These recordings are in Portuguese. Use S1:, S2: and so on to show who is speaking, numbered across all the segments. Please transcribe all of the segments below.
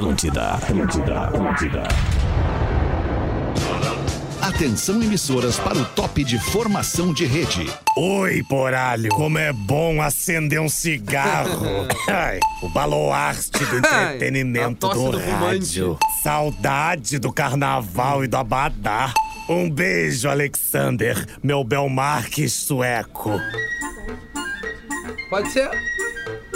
S1: Atlântida, Atlântida, Atlântida.
S2: Atenção emissoras para o top de formação de rede.
S3: Oi, poralho. Como é bom acender um cigarro. Ai, o baluarte do entretenimento do,
S4: do
S3: rádio. Saudade do carnaval e do abadá. Um beijo, Alexander, meu Belmarques sueco.
S4: Pode ser?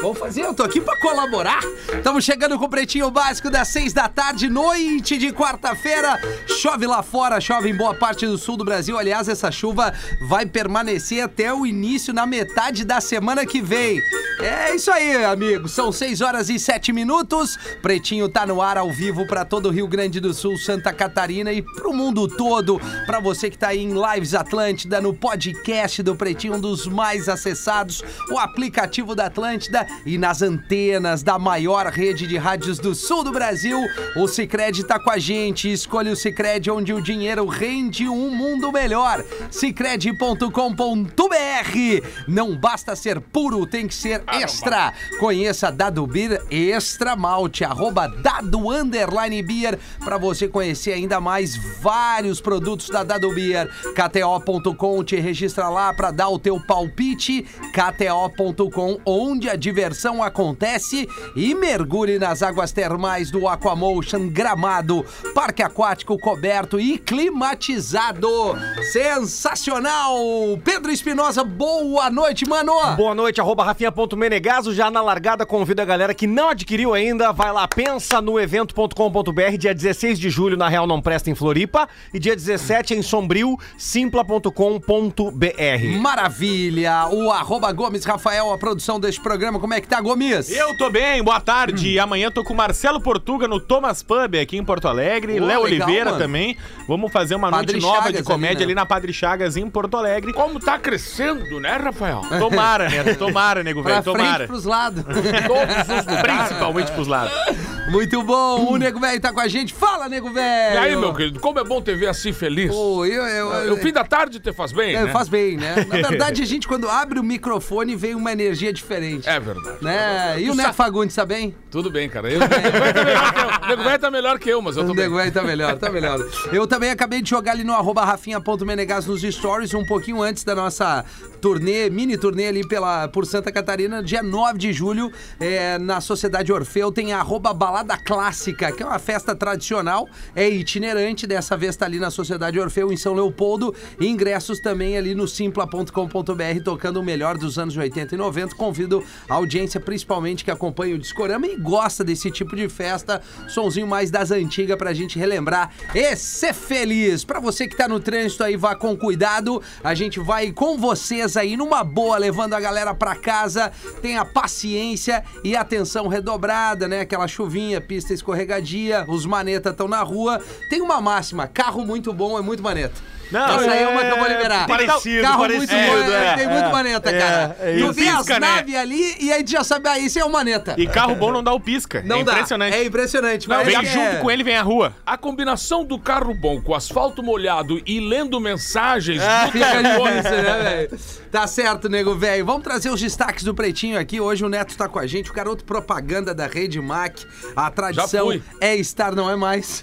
S4: Vamos fazer, eu tô aqui pra colaborar. Estamos chegando com o Pretinho Básico das seis da tarde, noite de quarta-feira. Chove lá fora, chove em boa parte do sul do Brasil. Aliás, essa chuva vai permanecer até o início, na metade da semana que vem. É isso aí, amigo. São seis horas e sete minutos. Pretinho tá no ar ao vivo pra todo o Rio Grande do Sul, Santa Catarina e pro mundo todo. Pra você que tá aí em Lives Atlântida, no podcast do Pretinho, um dos mais acessados, o aplicativo da Atlântida e nas antenas da maior rede de rádios do sul do Brasil. O Cicred tá com a gente. Escolha o Cicred onde o dinheiro rende um mundo melhor. Cicred.com.br. Não basta ser puro, tem que ser extra. Conheça Dado Beer Extra Malte, arroba Dado Underline Beer, pra você conhecer ainda mais vários produtos da Dado Beer. KTO.com, te registra lá pra dar o teu palpite. KTO.com, onde a diversão acontece e mergulhe nas águas termais do Aquamotion Gramado, parque aquático coberto e climatizado. Sensacional! Pedro Espinosa, boa noite, mano!
S5: Boa noite, arroba rafinha.menegaso. Já na largada, convido a galera que não adquiriu ainda, vai lá, pensa no evento.com.br, dia 16 de julho, na Real Não Presta em Floripa, e dia 17 em Sombrio, simpla.com.br.
S4: Maravilha! O arroba Gomes Rafael, a produção deste programa. Como é que tá, Gomes?
S6: Eu tô bem, boa tarde. Amanhã tô com o Marcelo Portuga no Thomas Pub aqui em Porto Alegre. Léo Oliveira
S4: mano.
S6: também. Vamos fazer uma
S4: Padre
S6: noite nova
S4: Chagas
S6: de comédia
S4: ali,
S6: ali,
S4: né?
S6: na Padre Chagas em Porto Alegre.
S7: Como tá crescendo, né, Rafael?
S6: Tomara, né? Tomara, nego
S4: Pra
S6: velho,
S4: frente,
S6: tomara.
S4: pros lados.
S7: Todos os lugares.
S6: Principalmente pros lados.
S4: Muito bom, o Nego Velho tá com a gente. Fala, Nego
S7: E
S4: Velho!
S7: aí, meu querido, como é bom te ver assim feliz.
S4: Pô, eu, eu, eu,
S7: O fim da tarde te faz bem,
S4: é,
S7: né?
S4: faz bem, né? Na verdade, a gente, quando abre o microfone, vem uma energia diferente.
S7: É verdade.
S4: Né? E o Neto Fagundes, tá bem?
S7: Tudo bem, cara. Eu, o Nego Velho tá melhor que eu. O tá mas eu tô
S4: O
S7: bem.
S4: Velho tá melhor, tá melhor. Eu também acabei de jogar ali no arroba rafinha.menegas nos stories, um pouquinho antes da nossa turnê, mini turnê ali pela, por Santa Catarina, dia 9 de julho, é, na Sociedade Orfeu, tem a arroba Balada Clássica, que é uma festa tradicional, é itinerante, dessa vez tá ali na Sociedade Orfeu, em São Leopoldo, ingressos também ali no simpla.com.br, tocando o melhor dos anos 80 e 90. Convido a audiência, principalmente, que acompanha o Discorama e gosta desse tipo de festa, sonzinho mais das antigas pra gente relembrar e ser feliz. Pra você que tá no trânsito aí, vá com cuidado. A gente vai com vocês aí numa boa, levando a galera pra casa. Tenha paciência e atenção redobrada, né? Aquela chuvinha, pista escorregadia, os maneta estão na rua. Tem uma máxima, carro muito bom é muito maneta.
S6: Não,
S4: Essa aí é uma que eu vou liberar.
S5: parecido,
S4: Carro
S5: parecido,
S4: muito bom,
S5: é,
S4: tem muito maneta, cara.
S5: é
S4: tu
S6: isso.
S4: vê as
S6: Pisca, né?
S4: naves ali e aí tu já sabe, ah, isso é o maneta.
S6: E carro bom não dá o pisca.
S4: Não
S6: é
S4: dá.
S6: impressionante.
S4: É impressionante. mas
S6: Vem
S4: é-
S6: junto com ele, vem a rua.
S7: A combinação do carro bom com asfalto molhado e lendo mensagens
S4: Ah, fica
S7: telefone.
S4: difícil, né, velho? Tá certo, nego velho. Vamos trazer os destaques do Pretinho aqui. Hoje o Neto tá com a gente, o garoto propaganda da Rede Mac. A tradição é estar, não é mais.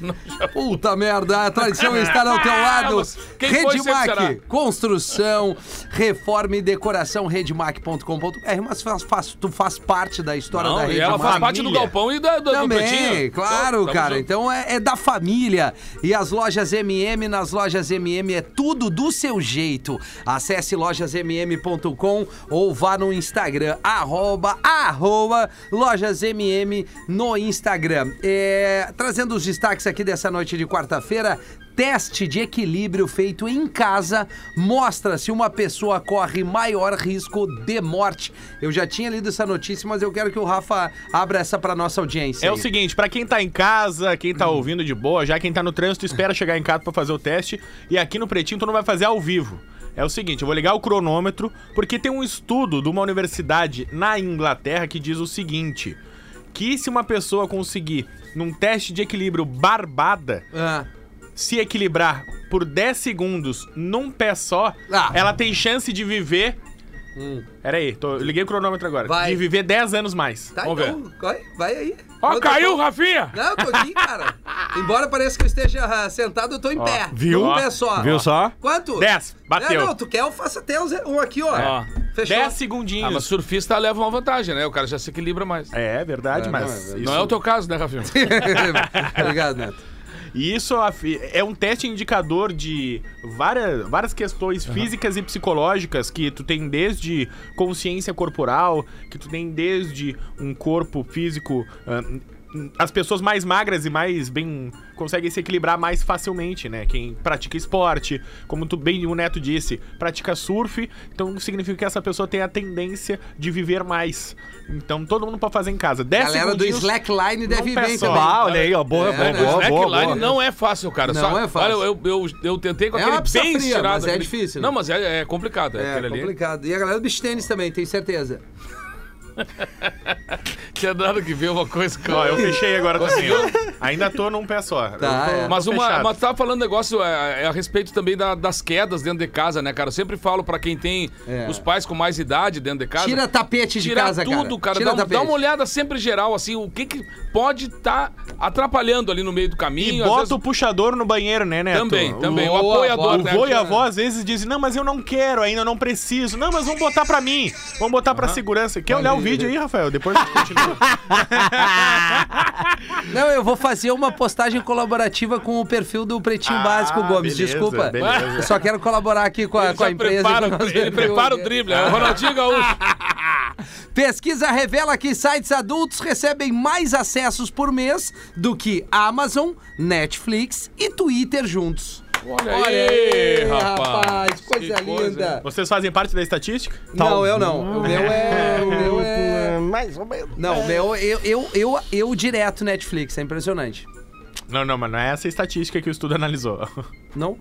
S4: Puta merda, a tradição é estar ao teu lado.
S7: Quem
S4: Rede
S7: foi, sempre
S4: Mac,
S7: será.
S4: construção, reforma e decoração, redemac.com.br. Mas faz, faz- tu faz parte da história da
S7: Não,
S4: Rede
S7: e ela faz parte do galpão e da, do, do
S4: Também,
S7: pretinho.
S4: claro,
S7: Então,
S4: cara.
S7: junto.
S4: Então é, é da família. E as lojas MM, nas lojas MM é tudo do seu jeito. Acesse lojasmm.com ou vá no Instagram, arroba, arroba lojasmm no Instagram. É, trazendo os destaques aqui dessa noite de quarta-feira, Teste de equilíbrio feito em casa mostra se uma pessoa corre maior risco de morte. Eu já tinha lido essa notícia, mas eu quero que o Rafa abra essa para nossa audiência.
S6: É
S4: aí.
S6: o seguinte, pra quem tá em casa, quem tá ouvindo de boa, já quem tá no trânsito, espera chegar em casa pra fazer o teste. E aqui no Pretinho tu não vai fazer ao vivo. É o seguinte, eu vou ligar o cronômetro, porque tem um estudo de uma universidade na Inglaterra que diz o seguinte: que se uma pessoa conseguir, num teste de equilíbrio barbada,
S4: Ah.
S6: Se equilibrar por 10 segundos num pé só,
S4: Ah.
S6: ela tem chance de viver Pera aí, tô, eu liguei o cronômetro agora.
S4: Vai.
S6: De viver 10 anos mais.
S4: Tá,
S7: Vamos
S4: então, vai, vai aí.
S7: Ó, caiu, Rafinha!
S4: Não, eu tô aqui, cara. Embora pareça que eu esteja ah, sentado, eu tô em pé.
S5: viu?
S4: Um pé só.
S5: Viu só?
S4: Quanto?
S6: 10, bateu.
S4: É, não, tu quer, eu faço até um ze- um aqui, ó.
S7: Ó.
S4: Fechou?
S6: 10
S7: Ah,
S6: segundinhos.
S7: mas surfista leva uma vantagem, né? O cara já se equilibra mais.
S6: É verdade,
S4: É,
S6: mas.
S4: não, é-
S6: isso-
S7: Não é o teu caso, né, Rafinha?
S4: Obrigado, Neto.
S6: E isso afi- é um teste indicador de várias, várias questões físicas e psicológicas que tu tem desde consciência corporal, que tu tem desde um corpo físico. ah, as pessoas mais magras e mais bem conseguem se equilibrar mais facilmente, né? Quem pratica esporte, como tu bem o Neto disse, pratica surf, então significa que essa pessoa tem a tendência de viver mais. Então todo mundo pode fazer em casa. 10
S4: Galera do Slackline deve
S6: peça,
S4: também.
S5: Ah, olha aí, ó. Boa,
S4: É,
S5: boa,
S4: né?
S5: boa, boa,
S7: Slackline
S5: boa.
S7: não é fácil, cara.
S4: Não
S7: Só-
S4: é fácil.
S7: Olha, eu, eu, eu tentei com
S4: É
S7: aquele bem
S4: fria,
S7: estirado.
S4: mas é difícil, né?
S7: Não, mas é, é complicado. É,
S4: É,
S7: aquele ali.
S4: complicado. E a galera do beach tênis também, tenho certeza.
S7: Tinha dado que ver uma coisa que
S6: Ó, eu fechei agora também, ó. Ainda tô num pé só. Eu
S4: Tá,
S6: tô-
S4: é.
S7: Mas, uma,
S6: fechado.
S7: mas tava falando um negócio é, é a respeito também da- das quedas dentro de casa, né, cara? Eu sempre falo pra quem tem
S4: É.
S7: os pais com mais idade dentro de casa.
S4: Tira tapete de
S7: Tirar
S4: casa,
S7: tudo, cara.
S4: Tira
S7: Dá, um- dá
S4: tapete.
S7: uma olhada sempre geral, assim, o que, que pode estar atrapalhando ali no meio do
S6: E
S7: caminho. às
S6: bota
S7: vezes-
S6: o puxador no banheiro, né, Neto?
S7: Também, também. O
S4: Boa,
S7: apoiador,
S4: boa.
S7: né?
S6: O vô e a avó às vezes dizem, não, mas eu não quero ainda, eu não preciso. Não, mas vamos botar pra mim. Vamos botar pra segurança. Quer olhar o vídeo aí, Rafael? Depois a gente continua.
S4: Não, eu vou fazer uma postagem colaborativa com o perfil do Pretinho
S6: Ah,
S4: Básico, Gomes.
S6: beleza,
S4: Desculpa.
S6: beleza.
S4: Eu só quero colaborar aqui com a,
S7: Ele
S4: com a empresa.
S7: prepara, ele
S4: perfil
S7: prepara o drible, é o Ronaldinho Gaúcho.
S4: Pesquisa revela que sites adultos recebem mais acessos por mês do que Amazon, Netflix e Twitter juntos.
S7: Olha, aí, rapaz.
S4: coisa
S7: Que coisa,
S4: linda.
S6: Vocês fazem parte da estatística?
S4: Não, eu não. O meu é. O meu é.
S5: Mais ou menos.
S4: Não, o meu, eu, eu, eu, eu direto Netflix, é impressionante.
S6: Não, não, mas não é essa estatística que o estudo analisou.
S4: Não.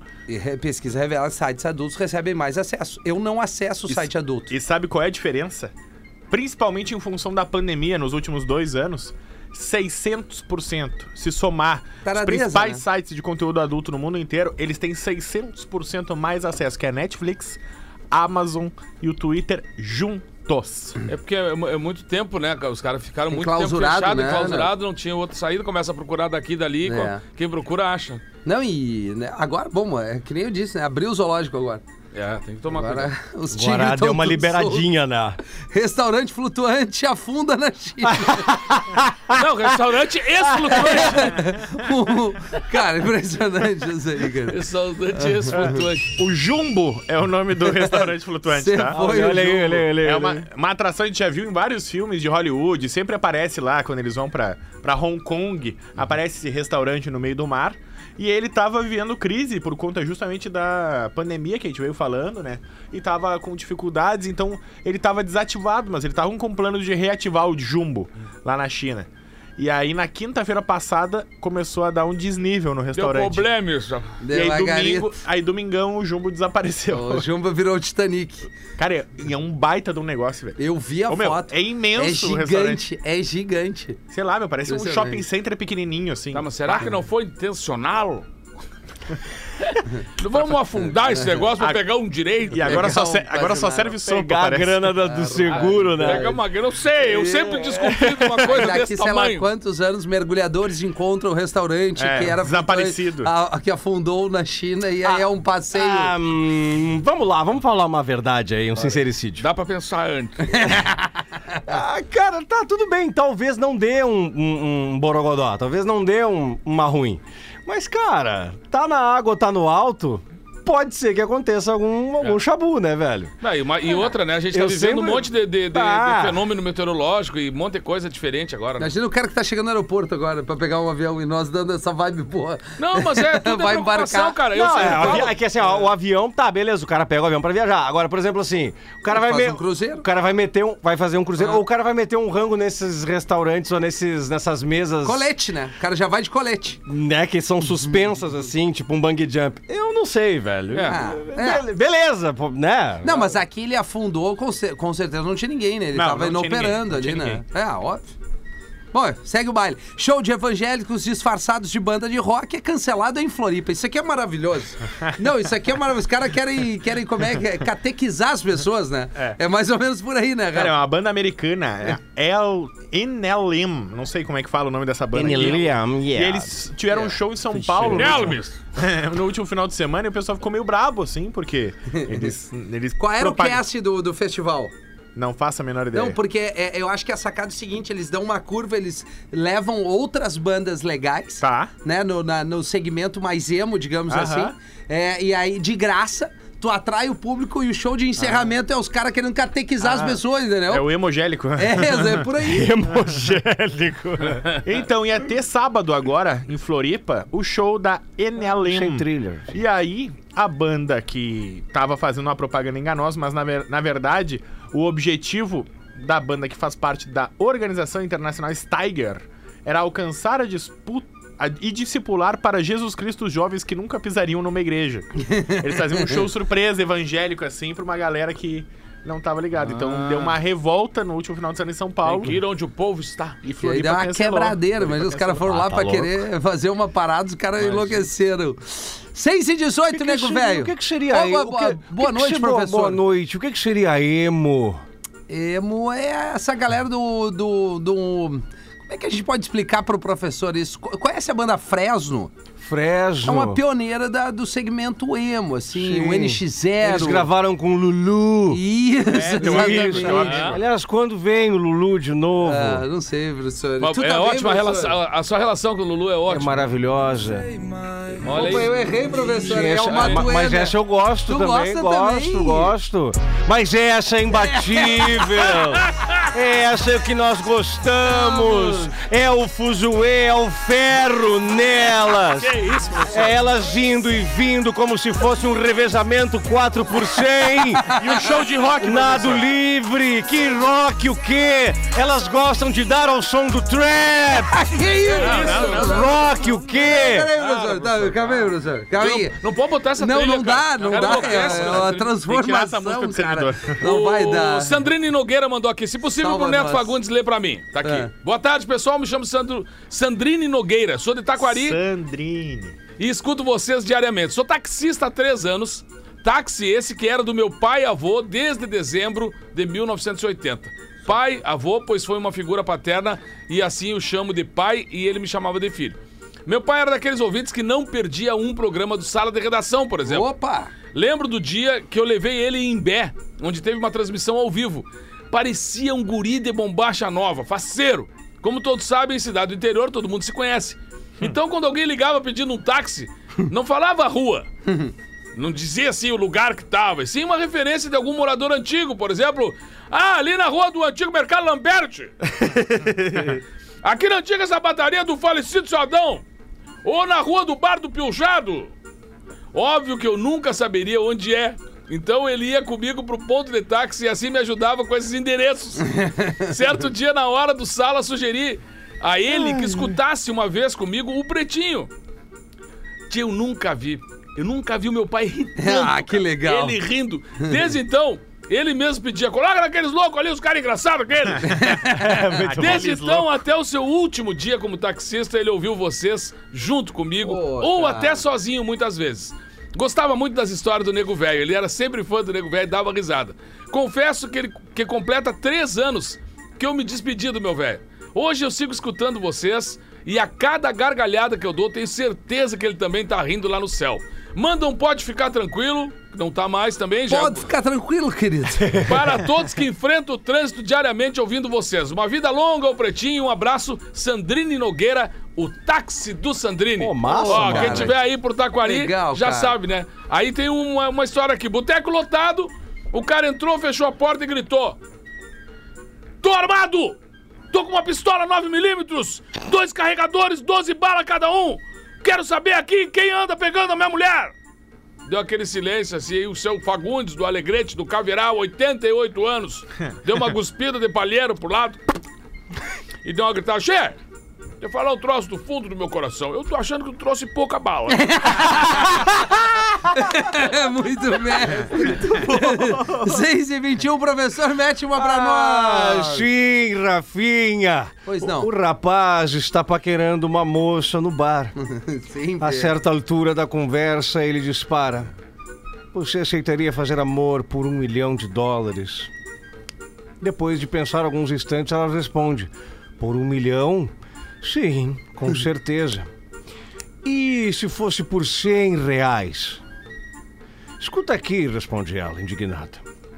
S4: Pesquisa revela que sites adultos recebem mais acesso. Eu não acesso o site adulto.
S6: E sabe qual é a diferença? Principalmente em função da pandemia nos últimos dois anos, 600%. Se somar os principais
S4: né?
S6: sites de conteúdo adulto no mundo inteiro, eles têm 600% mais acesso que a Netflix, Amazon e o Twitter juntos.
S7: É porque é, é muito tempo, né? Os caras ficaram muito tempo fechados,
S4: né,
S7: enclausurados, não tinha outra saída, começa a procurar daqui e dali.
S4: É.
S7: Quem procura, acha.
S4: Não, e né, agora, bom, é que nem eu disse, né? Abriu o zoológico agora.
S7: É, tem que tomar
S4: Agora
S7: cuidado.
S4: os
S5: Agora deu uma liberadinha, né?
S4: solto. Restaurante flutuante afunda na China.
S7: Não, restaurante ex-flutuante.
S4: cara, impressionante isso aí, cara.
S7: restaurante ex-flutuante.
S6: O Jumbo é o nome do restaurante flutuante, tá?
S4: foi
S5: Olha aí, olha aí, olha aí.
S6: É uma, uma atração que a gente já viu em vários filmes de Hollywood, sempre aparece lá quando eles vão pra, pra Hong Kong, aparece esse restaurante no meio do mar. E ele tava vivendo crise por conta justamente da pandemia que a gente veio falando, né? E tava com dificuldades, então ele tava desativado, mas ele tava com um plano de reativar o Jumbo lá na China. E aí na quinta-feira passada começou a dar um desnível no
S7: Deu
S6: restaurante.
S7: problema isso.
S6: E
S4: Deu
S6: aí, domingo, aí domingão o Jumbo desapareceu.
S4: O Jumbo virou o Titanic.
S6: Cara, é um baita de um negócio, velho.
S4: Eu vi a
S6: Ô, meu,
S4: foto.
S6: é imenso
S4: É
S6: o restaurante.
S4: gigante, é gigante.
S6: Sei lá, meu, parece um shopping center pequenininho, assim.
S7: Tá, mas será que não foi intencional? Não vamos afundar esse negócio pra pegar um direito.
S6: E agora,
S4: Pegar
S6: só,
S4: um
S6: agora só serve sopa,
S5: Pegar a
S6: parece.
S5: grana da- do seguro, né?
S7: Pegar uma grana, eu sei, eu sempre desconfio de uma coisa
S4: Daqui,
S7: desse
S4: sei lá
S7: tamanho.
S4: quantos anos, mergulhadores encontram o restaurante
S6: É,
S4: que era
S6: desaparecido.
S4: a- a- que afundou na China e aí é um passeio.
S5: Ah, hum, vamos lá, vamos falar uma verdade aí, um sincericídio.
S7: Dá pra pensar antes.
S5: Ah, cara, tá, tudo bem. Talvez não dê um, um, um borogodó, talvez não dê um- uma ruim. Mas, cara, tá na água, tá no alto, pode ser que aconteça algum, algum chabu, né, velho?
S7: Não, e, uma- e outra, né? A gente tá
S5: Eu
S7: vivendo um
S5: sempre-
S7: monte de, de- de-
S5: Ah.
S7: de fenômeno meteorológico e um monte de coisa diferente agora. Né?
S4: Imagina o cara que tá chegando no aeroporto agora pra pegar um avião e nós dando essa vibe boa.
S7: Não, mas é tudo
S4: Vai
S7: é
S4: embarcar.
S7: cara.
S5: Não, é,
S7: falo-
S5: é que assim, ó, o avião, tá, beleza, o cara pega o avião pra viajar. Agora, por exemplo, assim, o cara vai
S4: Faz
S5: me-
S4: um cruzeiro.
S5: O cara vai meter um, vai fazer um cruzeiro,
S4: Ah.
S5: ou o cara vai meter um rango nesses restaurantes ou nesses, nessas mesas,
S4: Colete, né? O cara já vai de colete.
S5: né, que são suspensas assim, tipo um bungee jump. Eu não sei, velho.
S7: É.
S4: Ah, é.
S5: Be- Beleza, pô, né?
S4: Não, mas aqui ele afundou, com, cer- com certeza não tinha ninguém, né? Ele
S6: Não,
S4: tava
S6: não tinha
S4: inoperando
S6: ninguém, não
S4: ali,
S6: tinha
S4: né? É, óbvio. Bom, segue o baile. Show de evangélicos disfarçados de banda de rock é cancelado em Floripa. Isso aqui é maravilhoso. Não, isso aqui é maravilhoso. Os caras querem, querem como é, que é? catequizar as pessoas, né? É. mais ou menos por aí, né,
S6: Cara, é
S4: cara?
S6: uma banda americana, é El NLM, não sei como é que fala o nome dessa banda.
S5: NLM,
S6: E
S5: yeah.
S6: eles tiveram um show em São Paulo no último, no último final de semana e o pessoal ficou meio brabo, assim, porque eles. eles
S4: Qual era
S6: propag-
S4: o cast do, do festival?
S6: Não faço a menor ideia.
S4: Não, porque é, eu acho que a sacada é o seguinte: eles dão uma curva, eles levam outras bandas legais,
S6: Tá.
S4: né? No, na- no segmento mais emo, digamos
S6: Aham.
S4: assim. É, e aí, de graça, tu atrai o público e o show de encerramento é os caras querendo catequizar as pessoas, entendeu?
S6: É o emogélico.
S4: É, é por aí.
S5: Hemogélico.
S6: Então, ia ter sábado agora, em Floripa, o show da NLM.
S5: Thriller.
S6: E aí, a banda que tava fazendo uma propaganda enganosa, mas na, ver- na verdade, o objetivo da banda que faz parte da Organização Internacional Steiger era alcançar a disputa e discipular para Jesus Cristo os jovens que nunca pisariam numa igreja. Eles faziam um show surpresa, evangélico, assim, pra uma galera que não tava ligada. Então deu uma revolta no último final de semana em São Paulo.
S7: Tem que ir onde o povo está.
S6: E
S4: E aí
S6: Floripa
S4: deu uma
S6: cancelou.
S4: quebradeira, mas
S6: Floripa
S4: os caras foram lá pra querer fazer uma parada, os caras enlouqueceram. 6 e 18, nego velho.
S5: O que, que seria
S4: Boa,
S5: emo?
S4: boa,
S5: O que-
S4: boa
S5: o que que
S4: noite,
S5: seria-
S4: professor.
S5: Boa noite. O que, que seria emo?
S4: Emo é essa galera do, do, do. Como é que a gente pode explicar pro professor isso? Co- Conhece a banda Fresno? É
S5: Fresno.
S4: uma pioneira da- do segmento emo, assim,
S5: Sim.
S4: o NX0.
S5: Eles gravaram com o Lulu.
S4: Isso,
S6: um
S4: exatamente.
S6: acho.
S5: Aliás, quando vem o Lulu de novo?
S4: Ah, não sei, professor.
S7: Mas
S4: Tu
S7: é
S4: tá
S7: ótima
S4: professor?
S7: relação. A, a sua relação com o Lulu é
S5: É
S7: ótima.
S5: maravilhosa.
S7: Olha
S4: Opa, eu errei, professor.
S5: Sim,
S4: é
S5: essa-
S4: uma
S5: ma- mas essa eu gosto
S4: Tu
S5: também.
S4: gosta
S5: gosto,
S4: também?
S5: gosto. Mas essa é imbatível. Essa é o que nós gostamos. É o fuzuê, é o ferro nelas.
S7: Que isso, professor?
S5: É elas indo e vindo como se fosse um revezamento 4 por 100.
S6: E o show de rock,
S5: Nado
S6: professor?
S5: livre, que rock o quê? Elas gostam de dar ao som do trap.
S4: Que isso?
S5: Rock o quê?
S4: Peraí, professor. Tá, calma aí, professor. Calma aí.
S7: Não, não pode botar essa
S4: Não,
S7: trilha,
S4: não dá,
S7: cara.
S4: não dá.
S7: enlouquece,
S4: É
S7: né?
S4: uma
S6: essa
S4: transformação, cara. Não vai
S7: O
S4: dar.
S7: Sandrine Nogueira mandou aqui. Se possível,
S4: Salva
S7: pro Neto
S4: nós.
S7: Fagundes ler pra mim. Tá aqui.
S4: É.
S7: Boa tarde, pessoal. Me chamo Sandro... Sandrine Nogueira. Sou de Taquari
S6: Sandrine.
S7: e escuto vocês diariamente. Sou taxista há três anos. Táxi esse que era do meu pai e avô desde dezembro de 1980. Pai, avô, pois foi uma figura paterna e assim o chamo de pai e ele me chamava de filho. Meu pai era daqueles ouvintes que não perdia um programa do Sala de Redação, por exemplo.
S4: Opa!
S7: Lembro do dia que eu levei ele em Imbé, onde teve uma transmissão ao vivo. Parecia um guri de bombacha nova, faceiro. Como todos sabem, em cidade do interior todo mundo se conhece. Então, quando alguém ligava pedindo um táxi, não falava a rua. Não dizia assim o lugar que tava, e sim uma referência de algum morador antigo, por exemplo. Ah, ali na rua do antigo Mercado Lamberti. Aqui na antiga sapataria do falecido Sadão. Ou na rua do Bar do Pilchado. Óbvio que eu nunca saberia onde é. Então ele ia comigo pro ponto de táxi e assim me ajudava com esses endereços. certo dia, na hora do sala, sugeri a ele que escutasse uma vez comigo o Pretinho. Tia, eu nunca vi. Eu nunca vi o meu pai rir tanto,
S4: Ah, que legal.
S7: Ele rindo. Desde então, ele mesmo pedia, coloca naqueles loucos ali, os caras engraçados aqueles. Desde então, até o seu último dia como taxista, ele ouviu vocês junto comigo, ou
S4: cara.
S7: até sozinho muitas vezes. Gostava muito das histórias do Nego Velho, ele era sempre fã do Nego Velho e dava risada. Confesso que ele que completa três anos que eu me despedi do meu velho. Hoje eu sigo escutando vocês e a cada gargalhada que eu dou, tenho certeza que ele também tá rindo lá no céu. Manda um pode ficar tranquilo, que não tá mais também, já.
S4: Pode ficar tranquilo, querido.
S7: Para todos que enfrentam o trânsito diariamente ouvindo vocês. Uma vida longa ao Pretinho, um abraço. Sandrine Nogueira, o táxi do Sandrine.
S5: Pô, massa,
S7: Ó,
S5: cara.
S7: quem tiver aí por Taquari,
S4: Legal,
S7: já
S4: cara.
S7: sabe, né? Aí tem uma, uma história aqui. Boteco lotado, o cara entrou, fechou a porta e gritou. Tô armado! Tô com uma pistola 9mm, dois carregadores, 12 balas cada um. Quero saber aqui quem anda pegando a minha mulher. Deu aquele silêncio assim, e o seu Fagundes, do Alegrete, do Caveral, 88 anos, deu uma cuspida de palheiro pro lado e deu uma gritada, Che, eu falar um troço do fundo do meu coração. Eu tô achando que tu trouxe pouca bala.
S4: É muito mestre. 6 e 21, professor, mete uma pra
S5: Ah,
S4: nós.
S5: sim, Rafinha.
S4: Pois não.
S5: O, o rapaz está paquerando uma moça no bar.
S4: Sim,
S5: A certa altura da conversa, ele dispara. Você aceitaria fazer amor por um milhão de dólares? Depois de pensar alguns instantes, ela responde: Por um milhão? Sim, com certeza. E se fosse por cem reais? Escuta aqui, responde ela, indignada.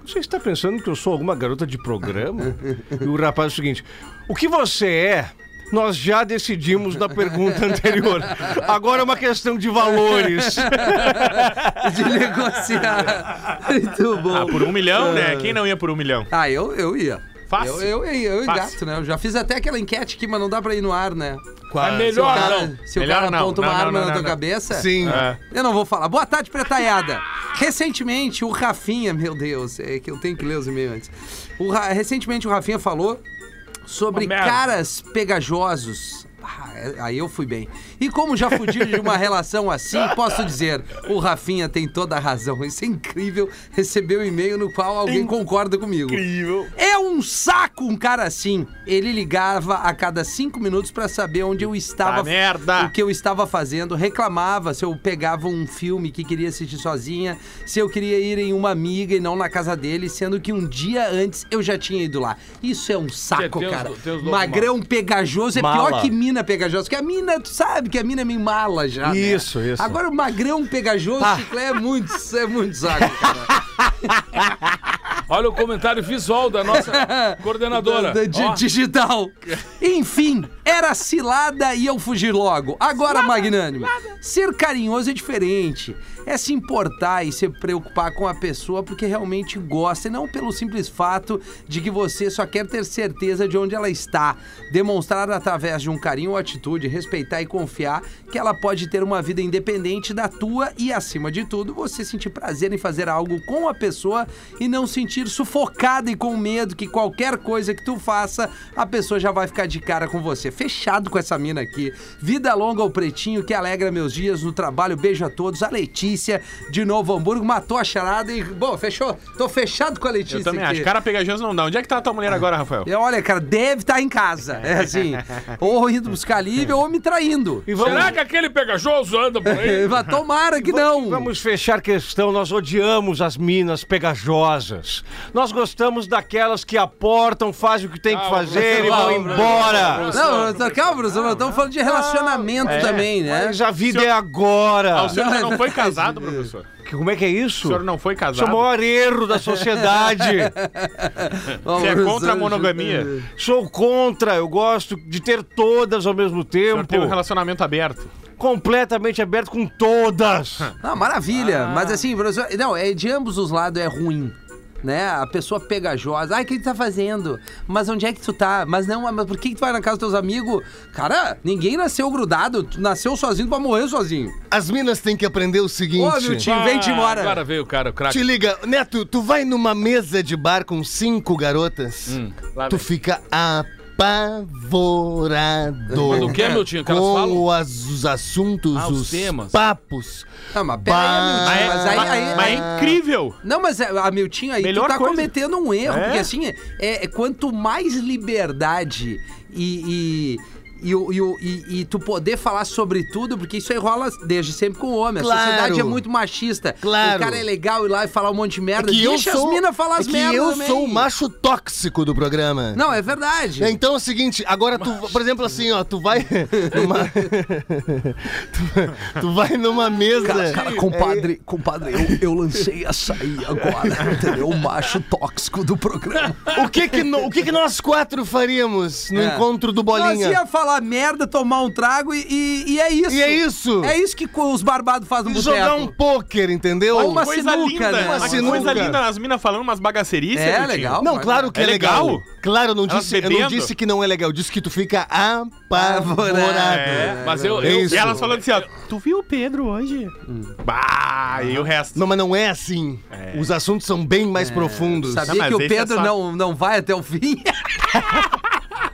S5: Você está pensando que eu sou alguma garota de programa? E o rapaz é o seguinte: O que você é? Nós já decidimos na pergunta anterior. Agora é uma questão de valores.
S4: de negociar. Muito bom.
S6: Ah, por um milhão, né? Quem não ia por um milhão?
S4: Ah, eu, eu ia.
S6: Fácil.
S4: Eu, eu, eu, eu
S6: Fácil.
S4: engato, né? Eu já fiz até aquela enquete aqui, mas não dá pra ir no ar, né?
S7: É
S4: Se o
S7: melhor
S4: cara,
S7: não.
S4: se o
S6: Melhor
S4: cara
S6: não.
S4: aponta uma
S6: Não,
S4: arma
S6: não,
S4: na tua cabeça.
S8: Sim.
S6: É.
S4: Eu não vou falar. Boa tarde, pretaiada. Recentemente, o Rafinha, meu Deus, é que eu tenho que ler os e-mails antes. O Ra- Recentemente, o Rafinha falou sobre caras pegajosos. Ah, é- aí eu fui bem. E como já fugi de uma relação assim, posso dizer, o Rafinha tem toda a razão. Isso é incrível receber um e-mail no qual alguém concorda comigo.
S6: Incrível.
S4: É um saco um cara assim. Ele ligava a cada cinco minutos pra saber onde eu estava.
S6: Tá merda.
S4: O que eu estava fazendo. Reclamava se eu pegava um filme que queria assistir sozinha, se eu queria ir em uma amiga e não na casa dele, sendo que um dia antes eu já tinha ido lá. Isso é um saco,
S7: tem os-
S4: cara.
S7: tem os loucos
S4: Magrão pegajoso é
S5: Mala.
S4: pior que mina pegajosa. Porque a mina, tu sabe que a mina é meio mala já. né?
S5: Isso, isso.
S4: Agora o magrão pegajoso,
S5: Ah.
S4: chiclé é muito, é muito saco, cara.
S7: Olha o comentário visual da nossa coordenadora.
S4: Da- da-
S7: Ó,
S4: digital. Enfim, era cilada e eu fugi logo. Agora, magnânimo, ser carinhoso é diferente. É se importar e se preocupar com a pessoa porque realmente gosta e não pelo simples fato de que você só quer ter certeza de onde ela está. Demonstrar através de um carinho ou atitude, respeitar e confiar que ela pode ter uma vida independente da tua e, acima de tudo, você sentir prazer em fazer algo com a pessoa e não sentir sufocada e com medo que qualquer coisa que tu faça, a pessoa já vai ficar de cara com você. Fechado com essa mina aqui. Vida longa ao pretinho que alegra meus dias no trabalho. Beijo a todos. A Letícia de Novo Hamburgo matou a charada e. Bom, fechou. Tô fechado com a Letícia.
S6: Eu também
S4: aqui.
S6: acho. Cara pegajoso não dá. Onde é que tá a tua mulher agora, Rafael?
S4: E Olha, cara, deve estar em casa. É assim. ou indo buscar livre ou me traindo.
S5: E vamos,
S7: Será que aquele pegajoso anda por aí?
S4: Mas Tomara que não.
S5: vamos fechar questão. Nós odiamos as minas pegajosas. Nós gostamos daquelas que aportam, fazem o que tem que
S7: Calma,
S5: fazer e vão embora.
S7: professor.
S4: Não, calma, professor, nós estamos falando de relacionamento também, né?
S5: Mas a vida é agora.
S6: Ah, o senhor
S4: Não,
S6: já
S4: é
S6: não foi
S4: verdade.
S6: Casado, professor?
S5: Que- Como é que é isso?
S6: O senhor não foi
S5: Isso é
S6: casado?
S5: o maior erro da sociedade.
S6: Você é contra a monogamia?
S5: Sou contra, eu gosto de ter todas ao mesmo
S6: O senhor
S5: tempo.
S6: tem um relacionamento aberto.
S5: Completamente aberto com todas.
S4: Não, maravilha. Mas assim, professor, não, é de ambos os lados é ruim. Né? A pessoa pegajosa. Ai, o que tu tá fazendo? Mas onde é que tu tá? Mas não, mas por que, que tu vai na casa dos teus amigos? Cara, ninguém nasceu grudado. Tu nasceu sozinho, vai morrer sozinho.
S8: As minas têm que aprender o seguinte.
S4: Ô, meu tio, vem te embora.
S7: Agora veio o cara, o craque.
S8: Te liga, Neto, tu vai numa mesa de bar com cinco garotas,
S6: Lá
S8: tu
S6: vem.
S8: fica apavorado.
S7: Quando o quê, meu tio? Que elas
S8: com
S7: falam?
S8: as- os assuntos,
S7: Ah, os
S8: os,
S7: temas.
S8: papos.
S4: Não, mas pera aí,
S8: Bah.
S4: meu tio, mas aí,
S6: mas,
S4: aí,
S6: mas é incrível.
S4: Não, mas a Miltinho aí
S6: Melhor
S4: tu tá
S6: coisa.
S4: cometendo um erro,
S6: É?
S4: porque assim, é, é quanto mais liberdade e. e e, e e- tu poder falar sobre tudo, porque isso aí rola desde sempre com o homem. A
S8: Claro.
S4: sociedade é muito machista.
S8: Claro.
S4: O cara é legal ir lá e falar um monte de merda.
S8: que
S4: Deixa
S8: eu sou,
S4: as minas falar
S8: é
S4: as
S8: que
S4: merdas
S8: eu
S4: também.
S8: sou o macho tóxico do programa.
S4: Não, é verdade.
S8: Então é o seguinte, agora tu, por exemplo, assim, ó, tu vai numa. tu, tu vai numa mesa.
S4: compadre, compadre, eu, eu lancei aí agora, entendeu? O macho tóxico do programa.
S8: O que que, no- o que que nós quatro faríamos no
S4: É.
S8: encontro do
S4: Nós
S8: Bolinha?
S4: ia falar merda, tomar um trago e, e- e é isso.
S8: E é isso.
S4: É isso que os barbados fazem no boteco.
S8: Jogar um pôquer, entendeu?
S4: Ou uma
S6: Coisa
S4: sinuca,
S6: linda.
S4: né?
S6: Uma
S8: Uma
S6: coisa
S8: sinuca.
S6: linda, as minas falando umas bagacerices.
S4: É, legal.
S8: Não, claro que é,
S6: É
S8: legal.
S6: legal?
S8: Claro, eu não, disse, eu não disse que não é legal, eu disse que tu fica apavorado.
S6: É.
S7: Mas eu,
S8: É
S7: eu.
S6: E elas falando assim, ó, tu viu o Pedro hoje? Bah, e o resto?
S8: Não, mas não é assim. Os assuntos são bem mais profundos.
S4: Sabia
S6: Não,
S4: que o
S6: é
S4: Pedro
S6: só-
S4: não, não vai até o fim?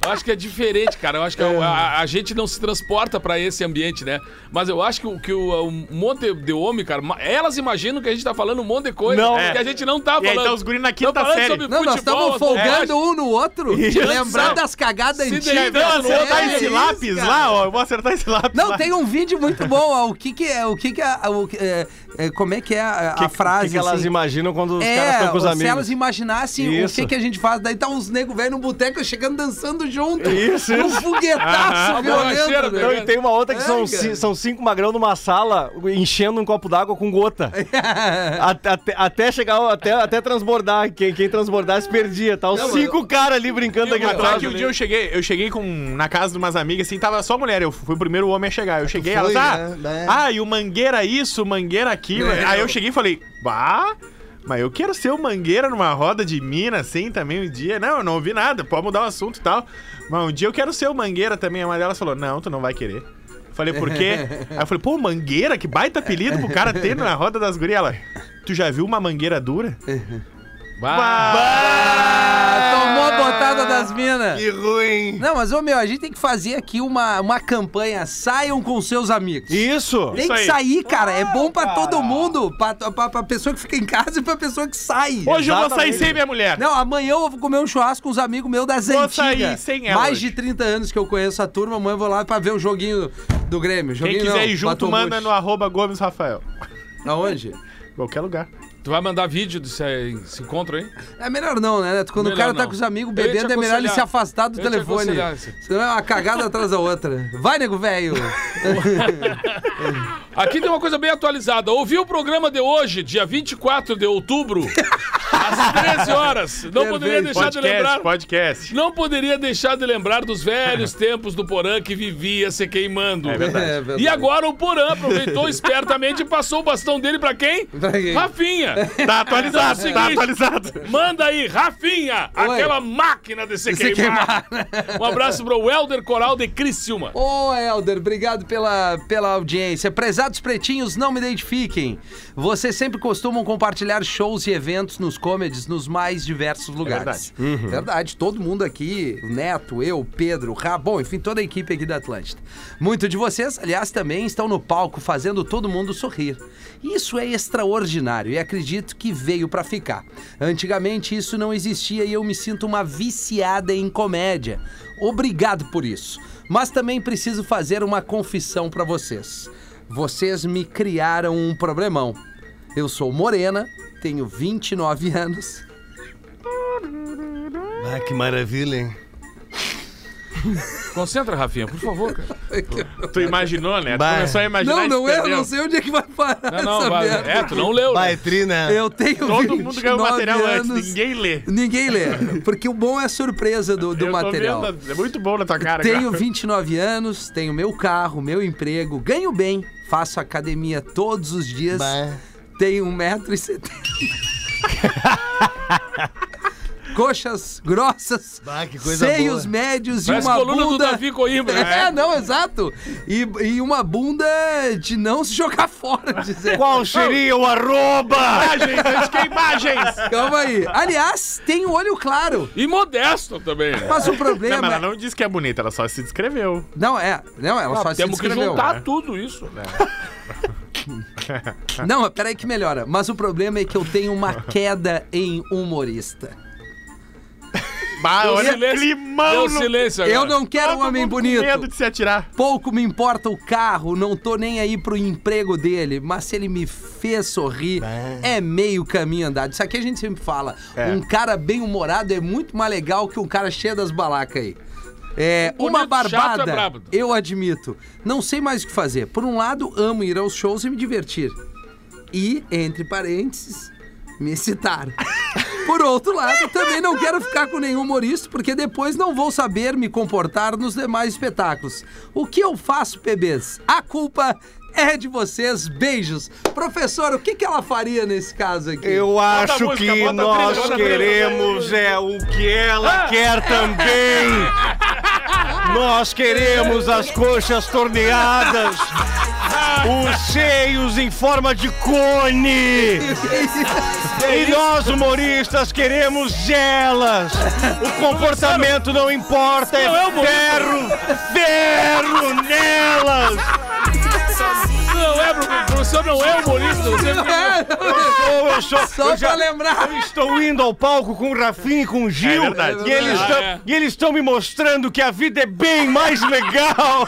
S7: Eu acho que é diferente, cara. Eu acho que a, a- a gente não se transporta pra esse ambiente, né? Mas eu acho que, o- que o, um monte de homem, cara, elas imaginam que a gente tá falando um monte de coisa
S5: Não.
S7: que a gente não tá
S6: E aí
S7: falando.
S6: tá os guri na quinta série.
S7: sobre
S4: Não, nós
S7: futebol,
S4: estamos folgando um no outro, de lembrar das cagadas
S7: Se
S4: antigas.
S6: Então,
S7: Não,
S6: acertar
S7: é
S6: esse
S4: isso,
S6: lápis
S4: cara.
S6: lá, ó. Eu vou acertar esse lápis
S4: Não,
S6: lá.
S4: tem um vídeo muito bom, ó, o que que é, o que que é, o, é, é, como é que é a, a
S5: Que-
S4: frase,
S5: que, que elas
S4: assim?
S5: imaginam quando os caras
S4: É,
S5: estão com os
S4: se
S5: amigos?
S4: elas imaginassem
S5: Isso.
S4: o que que a gente faz, daí tá uns nego velho no boteco chegando dançando junto.
S5: Isso,
S4: Um
S5: isso.
S4: foguetaço
S7: Aham.
S4: violento.
S5: Não, e tem uma outra que
S4: É,
S5: são, são cinco magrão numa sala enchendo um copo d'água com gota. até, até, até chegar, até, até transbordar. Quem, quem transbordasse perdia. Tá os
S4: Não,
S5: cinco caras ali brincando aqui
S6: Mas
S5: atrás.
S6: que um dia eu cheguei, eu cheguei com, na casa de umas amigas, assim, tava só mulher, eu fui o primeiro homem a chegar. Eu cheguei,
S8: foi,
S6: elas, ah,
S8: né?
S6: Ah, e o Mangueira isso, o Mangueira aquilo.
S4: É.
S6: Aí eu cheguei e falei, bah, mas eu quero ser o Mangueira numa roda de mina, assim, também um dia. Não, eu não ouvi nada, pode mudar o assunto e tal. Mas um dia eu quero ser o Mangueira também. A mãe delas falou, não, tu não vai querer. Falei, por quê? Aí eu falei, pô, Mangueira, que baita apelido pro cara ter na roda das gurias. Ela, tu já viu uma mangueira dura?
S4: Ah, tomou a botada das minas.
S8: Que ruim.
S4: Não, mas, ô meu, a gente tem que fazer aqui uma, uma campanha. Saiam com seus amigos.
S5: Isso!
S4: Tem
S6: Isso
S4: que
S6: aí.
S4: sair, cara. É bom pra todo mundo. Pra, pra, pra pessoa que fica em casa e pra pessoa que sai.
S6: Hoje eu vou sair sem minha mulher.
S4: Não, amanhã eu vou comer um churrasco com uns amigos meus das
S6: Vou
S4: antigas.
S6: sair sem ela
S4: Mais
S6: hoje.
S4: de 30 anos que eu conheço a turma, amanhã eu vou lá pra ver o joguinho do Grêmio.
S6: Quem
S4: Joguinho
S6: quiser
S4: não,
S6: ir junto, manda no arroba Gomes Rafael.
S4: Aonde?
S6: Qualquer lugar.
S7: Tu vai mandar vídeo desse, desse encontro aí?
S4: É melhor não, né? Quando o
S7: Melhor
S4: cara tá
S7: não.
S4: com os amigos
S7: te
S4: bebendo, é melhor ele se afastar do
S7: Eu te
S4: telefone.
S7: isso.
S4: Senão é uma cagada atrás da outra. Vai, nego velho.
S7: Aqui tem uma coisa bem atualizada. Ouvi o programa de hoje, dia 24 de outubro, às 13 horas. Não poderia deixar de lembrar.
S6: Podcast, podcast.
S7: Não poderia deixar de lembrar dos velhos tempos do Porã que vivia se queimando.
S6: É verdade.
S4: É verdade.
S7: E agora o Porã aproveitou espertamente e passou o bastão dele pra quem?
S4: Pra quem?
S7: Rafinha.
S6: Tá atualizado,
S7: Então é
S6: tá atualizado.
S7: Manda aí, Rafinha,
S4: Oi.
S7: aquela máquina de se,
S4: se
S7: queimar. Um abraço pro Helder Coral de Criciúma.
S4: Ô, Helder, obrigado pela, pela audiência. Prezados pretinhos, não me identifiquem. Vocês sempre costumam compartilhar shows e eventos nos comedies nos mais diversos lugares. verdade. Todo mundo aqui, o Neto, eu, Pedro, Rá, bom, enfim, toda a equipe aqui da Atlântida. Muito de vocês, aliás, também estão no palco fazendo todo mundo sorrir. Isso é extraordinário e acredito que veio pra ficar. Antigamente isso não existia e eu me sinto uma viciada em comédia. Obrigado por isso. Mas também preciso fazer uma confissão pra vocês. Vocês me criaram um problemão. Eu sou morena, tenho 29 anos.
S8: Ah, que maravilha, hein?
S7: Concentra, Rafinha, por favor, cara.
S6: Tu imaginou, né? Tu
S8: Bah.
S6: começou a imaginar
S4: Não,
S6: e
S4: não
S6: se
S4: é, eu
S6: perdeu.
S4: não sei onde é que vai parar
S7: Não, não,
S4: essa
S7: vai.
S4: merda.
S7: É, tu não leu, né?
S8: Baitri, né?
S4: Eu tenho
S6: Todo mundo ganhou
S4: 29
S6: material antes,
S4: anos.
S6: ninguém lê.
S4: Ninguém lê, porque o bom é a surpresa do, do
S6: Eu tô
S4: material.
S6: vendo, é muito bom na tua cara.
S4: Tenho
S6: cara.
S4: 29 anos, tenho meu carro, meu emprego, ganho bem, faço academia todos os dias,
S8: Bah.
S4: tenho 1,70m. Coxas grossas,
S8: Bah, que coisa
S4: seios
S8: boa.
S4: médios
S7: Parece
S4: e uma
S7: coluna do
S4: bunda...
S7: Davi Coimbra, né?
S4: É, não, exato. E, e uma bunda de não se jogar fora, dizer.
S5: Qual seria o arroba?
S6: Imagens, antes que imagens.
S4: Calma aí. Aliás, tem o olho claro.
S7: E modesto também. né?
S4: Mas o
S6: Não,
S4: problema...
S6: mas ela não disse que é bonita, ela só se descreveu.
S4: Não, é. Não, ela só se
S7: Temos que
S4: descreveu.
S7: juntar tudo isso. né?
S4: Não, peraí que melhora. Mas o problema é que eu tenho uma queda em humorista.
S6: Bah,
S7: Deu
S6: olha
S7: silêncio.
S6: climão
S7: Deu
S6: no...
S7: silêncio agora.
S4: Eu não quero um
S6: Todo
S4: homem
S6: mundo com
S4: bonito.
S6: medo de se atirar.
S4: Pouco me importa o carro, não tô nem aí pro emprego dele, mas se ele me fez sorrir, é meio caminho andado. Isso aqui a gente sempre fala.
S6: É.
S4: Um cara bem humorado é muito mais legal que um cara cheio das balacas aí. É,
S7: Bonito,
S4: uma
S7: é
S4: barbada,
S7: brabo.
S4: eu admito. Não sei mais o que fazer. Por um lado, amo ir aos shows e me divertir. E, entre parênteses, me excitar. Por outro lado, também não quero ficar com nenhum humorista, porque depois não vou saber me comportar nos demais espetáculos. O que eu faço, bebês? A culpa é de vocês. Beijos. Professor, o que, que ela faria nesse caso aqui?
S5: Eu acho
S6: música,
S5: que nós
S6: trilha,
S5: queremos é o que ela quer também. Nós queremos as coxas torneadas.
S8: Os seios em forma de cone! E nós, humoristas, queremos elas! O comportamento não importa, é ferro! Ferro nelas!
S7: Não é, pro- professor não é humorista. Você
S8: Ou eu sou,
S4: Só
S8: eu já-
S4: pra lembrar.
S8: Eu estou indo ao palco com o Rafinha e com o Gil.
S6: É verdade.
S8: E eles
S7: Ah,
S8: estão
S7: é.
S8: e eles estão me mostrando que a vida é bem mais legal.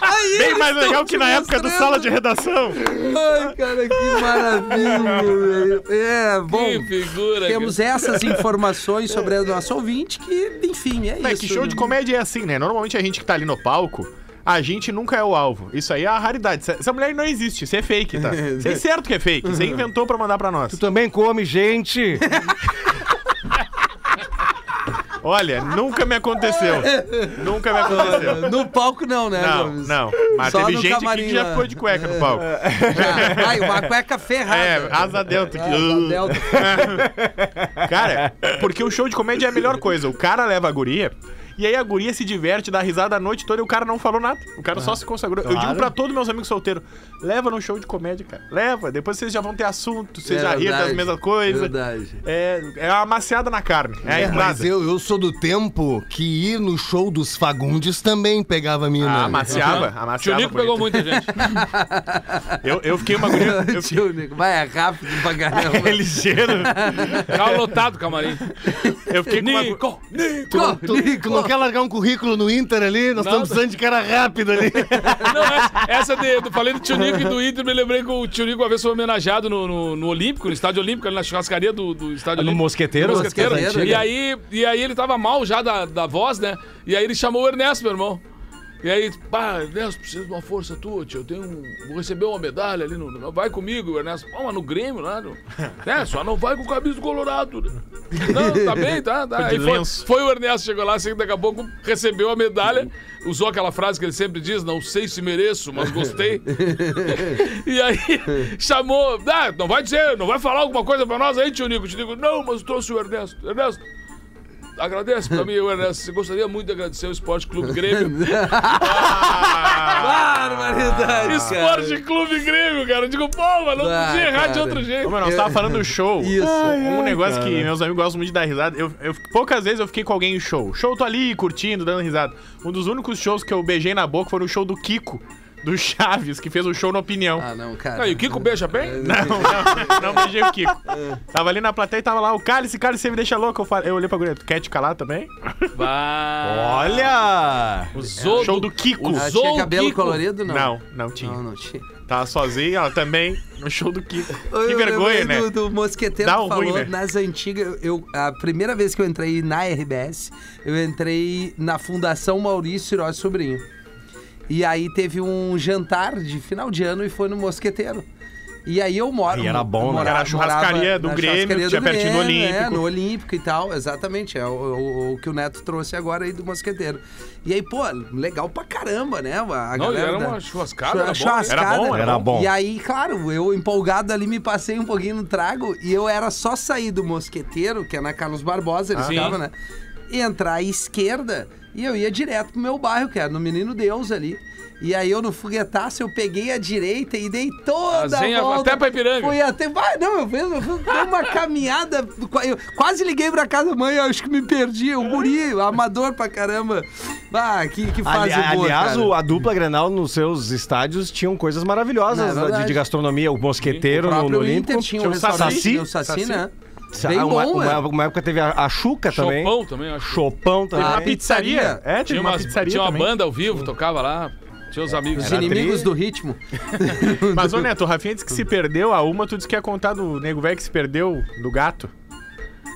S4: Aí
S6: Bem mais legal que na época do
S4: mostrando.
S6: sala de redação.
S4: Ai, cara, que maravilha, velho. É, bom.
S7: Que figura.
S4: Temos essas informações sobre a nossa ouvinte que, enfim, é
S6: É
S4: isso.
S6: que show de comédia é assim, né? Normalmente a gente que tá ali no palco, a gente nunca é o alvo. Isso aí é a raridade. Essa- mulher não existe, isso é fake, tá? Isso é certo que é fake. Você inventou pra mandar pra nós.
S8: Tu também come gente.
S6: Olha, nunca me aconteceu. Nunca me aconteceu.
S4: No palco não, né,
S6: Não,
S4: Gomes?
S6: não. Mas
S4: Só
S6: teve
S4: no
S6: gente aqui
S4: camarim
S6: que já
S4: lá.
S6: ficou de cueca no palco.
S4: Já. Ai, uma cueca ferrada.
S6: É, asa delta. aqui.
S4: Asa delta.
S6: Cara, porque o show de comédia é a melhor coisa. O cara leva a guria. E aí a guria se diverte, dá risada a noite toda e o cara não falou nada. O cara só se consagrou. Eu digo pra todos meus amigos solteiros: leva no show de comédia, cara. Leva. Depois vocês já vão ter assunto, vocês já riram das mesmas coisas.
S4: Verdade.
S6: É, é uma maciada na carne. É a
S8: É,
S6: entrada.
S9: Mas eu, eu sou do tempo que ir no show dos Fagundes também pegava mina.
S6: Ah, amaciava,
S7: Tio
S6: amaciava.
S7: Nico pegou muita gente.
S6: Eu, eu fiquei uma guria. Eu fiquei
S4: Tio Nico, vai, é rápido pra caramba.
S6: é ligeiro.
S7: Tava lotado camarim.
S6: Eu fiquei com uma.
S7: Nico, Nico.
S9: Tu, tu- tu não quer largar um currículo no Inter ali? Nós
S7: Nada.
S9: estamos precisando de cara rápido ali.
S7: Não, essa, essa de, do, falei do Tio Nico e do Inter, me lembrei que o Tio Nico uma vez foi homenageado no, no, no Olímpico, no Estádio Olímpico, ali na churrascaria do, do Estádio
S5: No
S7: Olímpico.
S5: Mosqueteiro?
S7: No Mosqueteiro. E
S4: né?
S7: aí, e aí ele tava mal já da, da voz, né? E aí ele chamou o Ernesto, meu irmão. E aí, pá, Ernesto, preciso de uma força tua, tio. Eu tenho um, vou receber uma medalha ali no. no- vai comigo, Ernesto. Pô, mas no Grêmio, lá. No, é, só não vai com o camisa do Colorado. né? Não, tá bem, tá, tá. Aí foi, foi o Ernesto, chegou lá, assim, daqui a pouco recebeu a medalha, usou aquela frase que ele sempre diz: não sei se mereço, mas gostei. e aí chamou, ah, não vai dizer, não vai falar alguma coisa pra nós aí, tio Nico? Tio Nico, não, mas trouxe o Ernesto. Ernesto, agradece pra mim, Ernesto. Você gostaria muito de agradecer o Esporte Clube Grêmio.
S4: Barbaridade,
S7: Esporte Clube Grêmio, cara. Eu digo, pô, mas não
S4: Ah,
S7: podia errar de
S4: cara.
S7: outro jeito.
S6: Ô, nós tava falando do show.
S4: Isso.
S6: um negócio que meus amigos gostam muito de dar risada. Eu, eu- poucas vezes eu fiquei com alguém em show. Show, tô ali curtindo, dando risada. Um dos únicos shows que eu beijei na boca foi no show do Kiko, do Chaves, que fez um show na opinião.
S4: Ah, não, cara.
S7: Aí, o Kiko beija bem?
S6: Não, não, não beijei o Kiko. Tava ali na plateia e tava lá, o cálice, cálice, você me deixa louco. Eu, falei, eu olhei pra guria, tu quer te calar também?
S7: Bah,
S5: Olha!
S7: usou
S6: Show do Kiko.
S4: Ah,
S7: Usou
S4: tinha
S7: o
S4: cabelo
S7: Kiko.
S4: colorido? Não.
S6: Não, não tinha.
S4: Não, não tinha.
S6: Tava sozinha, ela também, no show do Kiko.
S4: Eu
S6: Que vergonha, né?
S4: Do, do mosqueteiro
S6: Dá
S4: que
S6: um
S4: falou
S6: ruim, né?
S4: nas antigas. Eu, a primeira vez que eu entrei na RBS, eu entrei na Fundação Maurício Cirós Sobrinho. E aí teve um jantar de final de ano e foi no Mosqueteiro. E aí eu moro.
S5: E era bom, né?
S4: morava-
S6: Era a churrascaria do Grêmio,
S4: churrascaria
S6: tinha pertinho do
S4: Grêmio,
S6: Olímpico.
S4: É, no Olímpico e tal, exatamente. É o, o- o que o Neto trouxe agora aí do Mosqueteiro. E aí, pô, legal pra caramba, né? A
S7: Não,
S4: galera
S7: era
S4: da-
S7: uma churrascada, era bom,
S4: churrascada.
S6: Era bom,
S5: Era bom.
S4: E aí, claro, eu empolgado ali me passei um pouquinho no trago e eu era só sair do Mosqueteiro, que é na Carlos Barbosa, ele
S7: Sim.
S4: ficava, né? E entrar à esquerda e eu ia direto pro meu bairro, que era no Menino Deus ali. E aí eu no foguetaço, eu peguei a direita e dei toda a
S7: Azenha
S4: volta.
S7: até pra Ipiranga.
S4: Fui até... Vai, não, eu fiz, eu fiz uma caminhada... Eu quase liguei pra casa da mãe, eu acho que me perdi. O guri, o amador pra caramba. Ah, que, que fase
S5: Ali-
S4: boa,
S5: aliás, o- a dupla Grenal nos seus estádios tinham coisas maravilhosas
S4: é
S5: de,
S4: verdade.
S5: de gastronomia. O Mosqueteiro
S4: O
S5: no, no Olímpico.
S4: Tinha um
S6: Tinha o
S4: restaurante,
S5: Saci.
S4: né, o Saci,
S6: Saci.
S4: né? Bem
S5: uma,
S4: bom,
S5: uma-
S4: né?
S5: uma época teve a, a Chuca também.
S7: Chopão também, acho.
S5: Chopão também.
S4: Ah,
S6: Uma pizzaria. É, tinha,
S7: Tinha,
S6: uma pizzaria
S7: tinha uma
S6: também.
S7: banda ao vivo, tocava lá. Tinha os amigos.
S4: Os inimigos
S5: tri.
S4: do ritmo.
S6: Mas, ô Neto, o Rafinha disse que se perdeu a uma, tu disse que ia contar do nego velho que se perdeu do gato.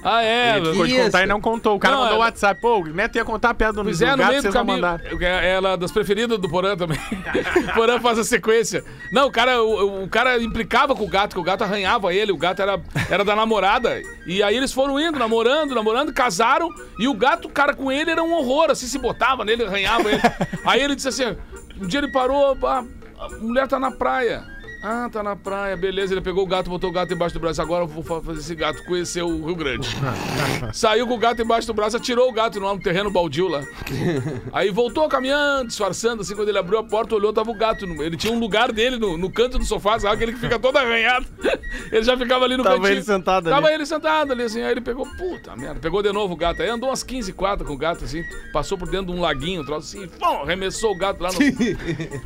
S7: Ah, é.
S6: Ele ficou de
S4: Isso.
S6: contar e não contou. O cara
S7: Não,
S6: mandou o
S7: é-
S6: WhatsApp. Pô, o Neto ia contar a piada do,
S7: Pois
S6: do
S7: é, no
S6: gato,
S7: meio do
S6: vocês não
S7: caminho.
S6: mandaram.
S7: É ela das preferidas do Porã também. o Porã faz a sequência. Não, o cara, o, o cara implicava com o gato, que o gato arranhava ele, o gato era, era da namorada. E aí eles foram indo, namorando, namorando, casaram, e o gato, o cara com ele era um horror, assim, se botava nele, arranhava ele. aí ele disse assim: um dia ele parou, "Ah, a mulher tá na praia. Ah, tá na praia, beleza. Ele pegou o gato, botou o gato embaixo do braço. Agora eu vou fa- fazer esse gato conhecer o Rio Grande. Saiu com o gato embaixo do braço, atirou o gato no, no terreno baldio lá. Aí voltou caminhando, disfarçando, assim, quando ele abriu a porta, olhou, tava o gato. Ele tinha um lugar dele no, no canto do sofá, sabe? Aquele que fica todo arranhado. Ele já ficava ali no
S5: Tava
S7: cantinho.
S5: ele sentado ali.
S7: Tava ele sentado ali, assim. Aí ele pegou, puta merda, pegou de novo o gato. Aí andou umas 15 quadras com o gato, assim, passou por dentro de um laguinho, um troço assim, pum, arremessou o gato lá no.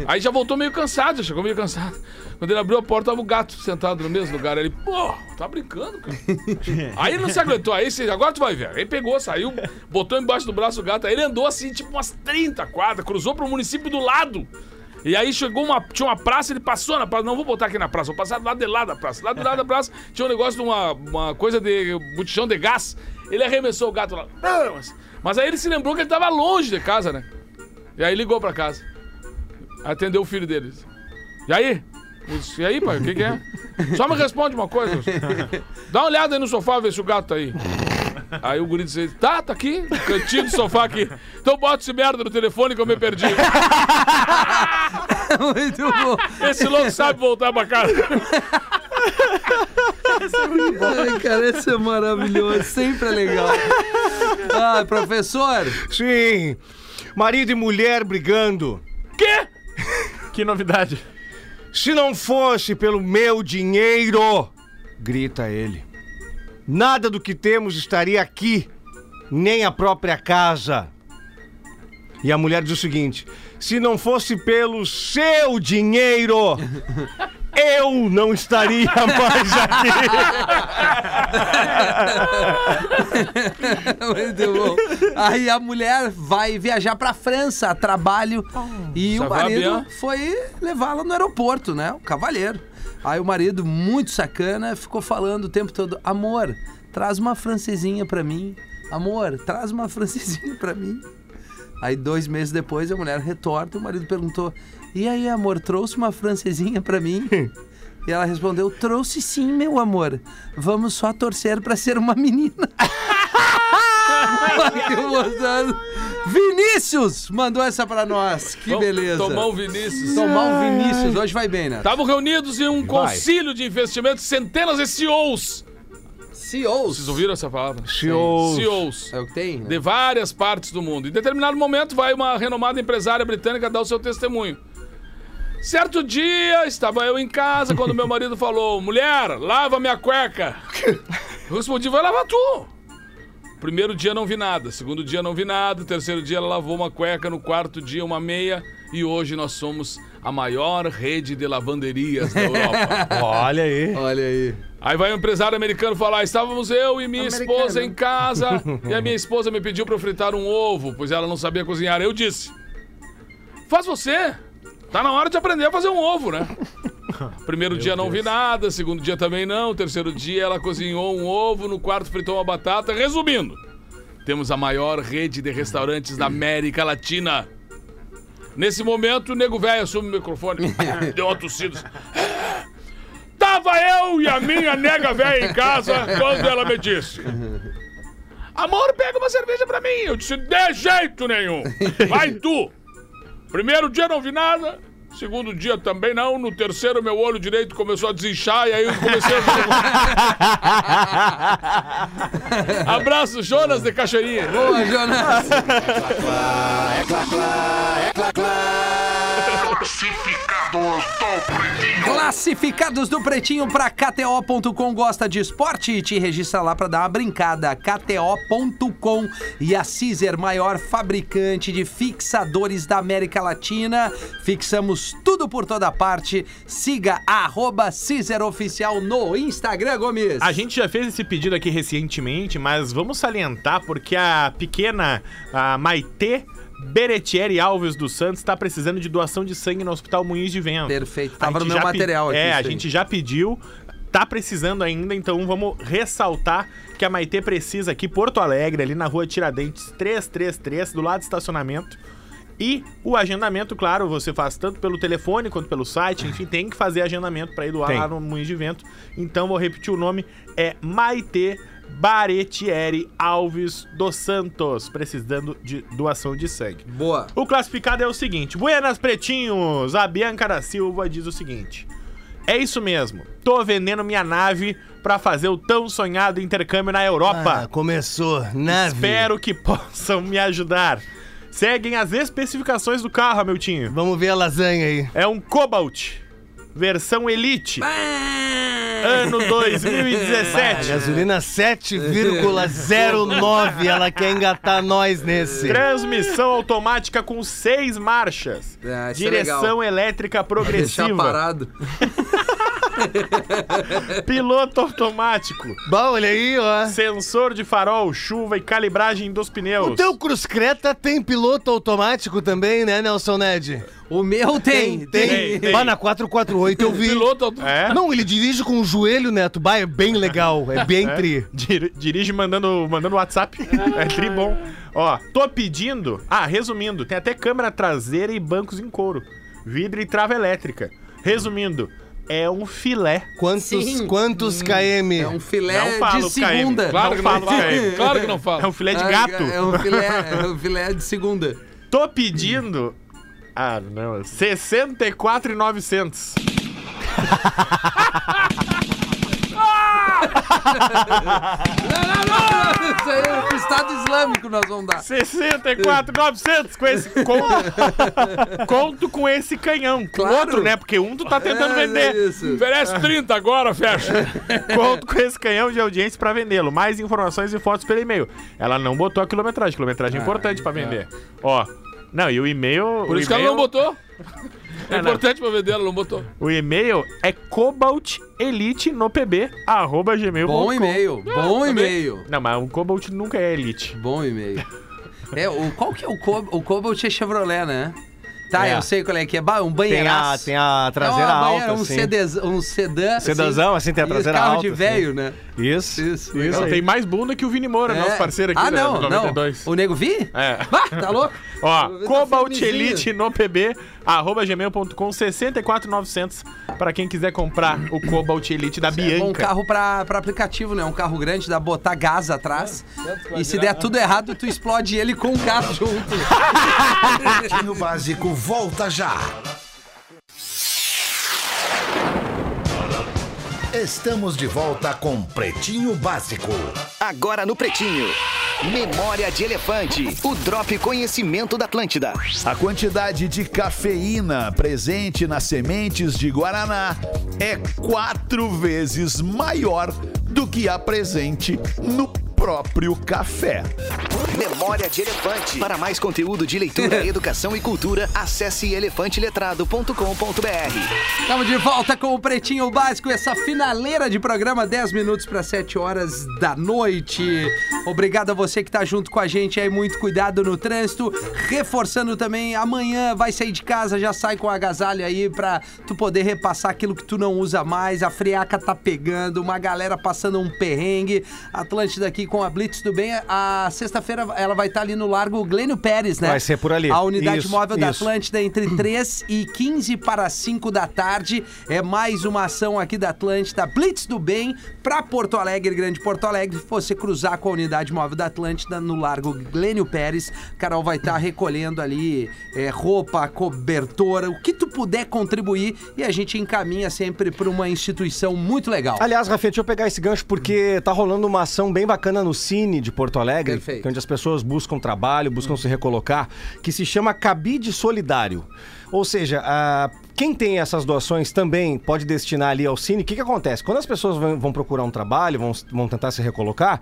S7: Aí já voltou meio cansado, já chegou meio cansado. Quando ele abriu a porta, tava o gato sentado no mesmo lugar. Ele, pô, tá brincando, cara. Aí ele não se aguentou, aí você, agora tu vai ver. Aí pegou, saiu, botou embaixo do braço o gato. Aí ele andou assim, tipo umas 30 quadras, cruzou pro município do lado. E aí chegou uma. Tinha uma praça, ele passou na praça. Não vou botar aqui na praça, vou passar do lado de lá da praça. Lá do lado da praça tinha um negócio de uma, uma coisa de botijão de gás. Ele arremessou o gato lá. Mas, mas aí ele se lembrou que ele tava longe de casa, né? E aí ligou pra casa. Atendeu o filho dele. E aí? Eu disse, E aí, pai, o que, que é? Só me responde uma coisa. Dá uma olhada aí no sofá, ver se o gato tá aí. Aí o guri disse, tá, tá aqui, no cantinho do sofá aqui. Então bota esse merda no telefone que eu me perdi.
S4: Muito bom.
S7: Esse louco sabe voltar pra casa.
S4: Ai, cara, esse é maravilhoso. Sempre é legal. Ah, professor.
S8: Sim. Marido e mulher brigando.
S7: Quê?
S6: Que novidade.
S8: Se não fosse pelo meu dinheiro, grita ele. Nada do que temos estaria aqui, nem a própria casa. E a mulher diz o seguinte: se não fosse pelo seu dinheiro, eu não estaria mais aqui.
S4: Muito bom. Aí a mulher vai viajar pra França a trabalho e o marido foi levá-la no aeroporto, né? O cavalheiro. Aí o marido, muito sacana, ficou falando o tempo todo: Amor, traz uma francesinha pra mim. Amor, traz uma francesinha pra mim. Aí dois meses depois a mulher retorta e o marido perguntou: E aí, amor, trouxe uma francesinha pra mim? E ela respondeu: Trouxe sim, meu amor. Vamos só torcer pra ser uma menina. Vinícius mandou essa pra nós. Que
S7: Vamos
S4: beleza.
S7: Tomar um Vinícius.
S4: Tomar um Vinícius. Hoje vai bem, né?
S7: Estavam reunidos em um concílio de investimentos, centenas de CEOs.
S4: CEOs.
S7: Vocês ouviram essa palavra?
S8: CEOs.
S7: CEOs.
S4: É o que tem? né?
S7: De várias partes do mundo. Em determinado momento, vai uma renomada empresária britânica dar o seu testemunho. Certo dia, estava eu em casa quando meu marido falou: Mulher, lava minha cueca. Eu respondi: Vai lavar tu. Primeiro dia não vi nada, segundo dia não vi nada, terceiro dia ela lavou uma cueca, no quarto dia uma meia e hoje nós somos a maior rede de lavanderias da Europa.
S5: Olha aí.
S4: Olha aí.
S7: Aí vai um empresário americano falar: estávamos eu e minha esposa em casa e a minha esposa me pediu para eu fritar um ovo, pois ela não sabia cozinhar. Eu disse: Faz você. Tá na hora de aprender a fazer um ovo, né? Primeiro dia não vi nada, segundo dia também não, terceiro dia ela cozinhou um ovo, no quarto fritou uma batata. Resumindo, temos a maior rede de restaurantes da América Latina. Nesse momento, o nego velho assume o microfone, deu uma tossida. Tava eu e a minha nega velha em casa quando ela me disse: Amor, pega uma cerveja pra mim. Eu disse: De jeito nenhum. Vai tu. Primeiro dia não vi nada. Segundo dia também não. No terceiro, meu olho direito começou a desinchar e aí eu comecei a. Abraço, Jonas de Cachoeirinha.
S4: Boa, Jonas. Classificados do Pretinho pra KTO.com gosta de esporte? Te registra lá pra dar uma brincada. KTO.com e a Caesar, maior fabricante de fixadores da América Latina. Fixamos tudo por toda parte. Siga arroba Caesar Oficial no Instagram, Gomes.
S6: A gente já fez esse pedido aqui recentemente, mas vamos salientar porque a pequena a Maitê Beretieri Alves dos Santos está precisando de doação de sangue no Hospital Moinhos de Vento.
S4: Perfeito. Tava no meu material aqui.
S6: É, a
S4: aí.
S6: gente já pediu, tá precisando ainda, então vamos ressaltar que a Maitê precisa aqui, Porto Alegre, ali na rua Tiradentes 333, do lado do estacionamento. E o agendamento, claro, você faz tanto pelo telefone quanto pelo site, enfim, tem que fazer agendamento para ir doar
S5: Tem.
S6: lá no Moinhos de Vento. Então, vou repetir o nome, é Maitê Baretieri Alves dos Santos, precisando de doação de sangue.
S4: Boa.
S6: O classificado é o seguinte: Buenas Pretinhos, a Bianca da Silva diz o seguinte: É isso mesmo. Tô vendendo minha nave pra fazer o tão sonhado intercâmbio na
S10: Ah,
S6: Europa.
S10: começou. Nave.
S6: Espero que possam me ajudar. Seguem as especificações do carro, Hamiltinho.
S10: Vamos ver a lasanha aí.
S6: É um Cobalt, versão Elite. Ano 2017.
S10: Gasolina 7,09. Ela quer engatar nós nesse.
S6: Transmissão automática com seis marchas.
S4: Ah, isso é
S6: Direção
S4: legal.
S6: elétrica
S4: Deixar
S6: progressiva.
S4: parado.
S6: Piloto automático.
S10: Bom, olha aí, ó.
S6: Sensor de farol, chuva e calibragem dos pneus.
S10: O teu Cruz Creta tem piloto automático também, né, Nelson Ned?
S4: O meu tem.
S6: tem.
S10: Bah, na 448 eu vi.
S7: Piloto
S6: É?
S10: Não, ele dirige com o joelho, Neto. Bah, é bem legal. É bem tri.
S6: Dir- dirige mandando, mandando WhatsApp. é tri bom. Ó, tô pedindo. Ah, resumindo, tem até câmera traseira e bancos em couro. Vidro e trava elétrica. Resumindo, é um filé.
S10: Quantos,
S4: Sim.
S10: quantos KM?
S4: É um filé
S6: Não fala
S4: de
S6: os KM.
S4: segunda.
S7: Claro
S6: Não
S7: que não
S6: velho.
S7: Claro que não fala.
S6: É um filé de
S4: Ah,
S6: gato.
S4: É um filé, é um filé de segunda.
S6: Tô pedindo. Ah, não. 64,900.
S4: Não, não, não. Isso aí é pro Estado Islâmico nós vamos dar.
S6: 64,900 com esse conto. conto com esse canhão. Com
S4: Claro.
S6: outro, né? Porque um tu tá tentando
S4: É,
S6: vender.
S4: é isso.
S7: Oferece 30 agora, fecha.
S6: Conto com esse canhão de audiência pra vendê-lo. Mais informações e fotos pelo e-mail. Ela não botou a quilometragem. Quilometragem é importante pra vender. Ó. Não, e o e-mail.
S7: Por
S6: o
S7: isso que ela não botou. É
S6: É, não.
S7: importante pra vender, ela não botou.
S6: O e-mail é cobaltelite no pb, arroba gmail.com.
S4: Bom e-mail, bom
S7: também.
S4: e-mail.
S6: Não, mas o Cobalt nunca é elite.
S4: Bom e-mail. É, o, qual que é o Cobalt? O Cobalt é Chevrolet, né? Tá,
S5: É.
S4: eu sei qual é que é. Um
S5: Tem a,
S4: banheiraço.
S5: tem a traseira
S4: é uma banheira,
S5: alta,
S4: um,
S5: assim.
S4: sedez- um sedã.
S5: Sedãzão, assim, tem a traseira
S4: carro
S5: alta,
S4: de
S5: assim.
S4: velho, né?
S5: Isso.
S4: Isso.
S5: Isso
S6: tem mais bunda que o Vini Moura,
S4: É.
S6: nosso parceiro aqui
S4: ah,
S6: da
S4: não,
S6: do 92.
S4: não. O Nego Vi?
S6: É.
S4: Bah, tá louco?
S6: Ó,
S4: ver
S6: Cobalt Elite no pb, arroba gmail.com, 64,900 pra quem quiser comprar o Cobalt Elite da
S4: É um
S6: Bianca.
S4: carro pra, pra aplicativo, né? Um carro grande, dá botar gás atrás. E se der tudo errado, tu explode ele com o gás junto.
S2: Pretinho Básico volta já. Estamos de volta com Pretinho Básico.
S11: Agora no Pretinho. Memória de Elefante. O Drop Conhecimento da Atlântida.
S2: A quantidade de cafeína presente nas sementes de Guaraná é quatro vezes maior do que a presente no próprio café.
S11: Memória de Elefante. Para mais conteúdo de leitura, educação e cultura, acesse elefanteletrado.com.br.
S4: Estamos de volta com o Pretinho Básico, essa finaleira de programa, 10 minutos para 7 horas da noite. Obrigado a você que tá junto com a gente aí, muito cuidado no trânsito. Reforçando também, amanhã vai sair de casa, já sai com agasalho aí pra tu poder repassar aquilo que tu não usa mais. A friaca tá pegando, uma galera passando um perrengue. Atlântida aqui com a Blitz do Bem. A sexta-feira ela vai estar ali no Largo Glênio Pérez, né?
S5: Vai ser por ali.
S4: A unidade
S5: Isso,
S4: móvel da
S5: isso.
S4: Atlântida entre 3 e 15 para 5 da tarde. É mais uma ação aqui da Atlântida, Blitz do Bem, para Porto Alegre, Grande Porto Alegre. Se você cruzar com a unidade móvel da Atlântida no Largo Glênio Pérez, Carol vai estar recolhendo ali é, roupa, cobertora, o que tu puder contribuir e a gente encaminha sempre para uma instituição muito legal.
S5: Aliás, Rafinha, deixa eu pegar esse gancho porque tá rolando uma ação bem bacana no Cine de Porto Alegre,
S4: Perfeito.
S5: que é onde as pessoas buscam trabalho, buscam se recolocar, que se chama Cabide Solidário. Ou seja, a- quem tem essas doações também pode destinar ali ao Cine. O que, que acontece? Quando as pessoas vão, vão procurar um trabalho, vão, vão tentar se recolocar,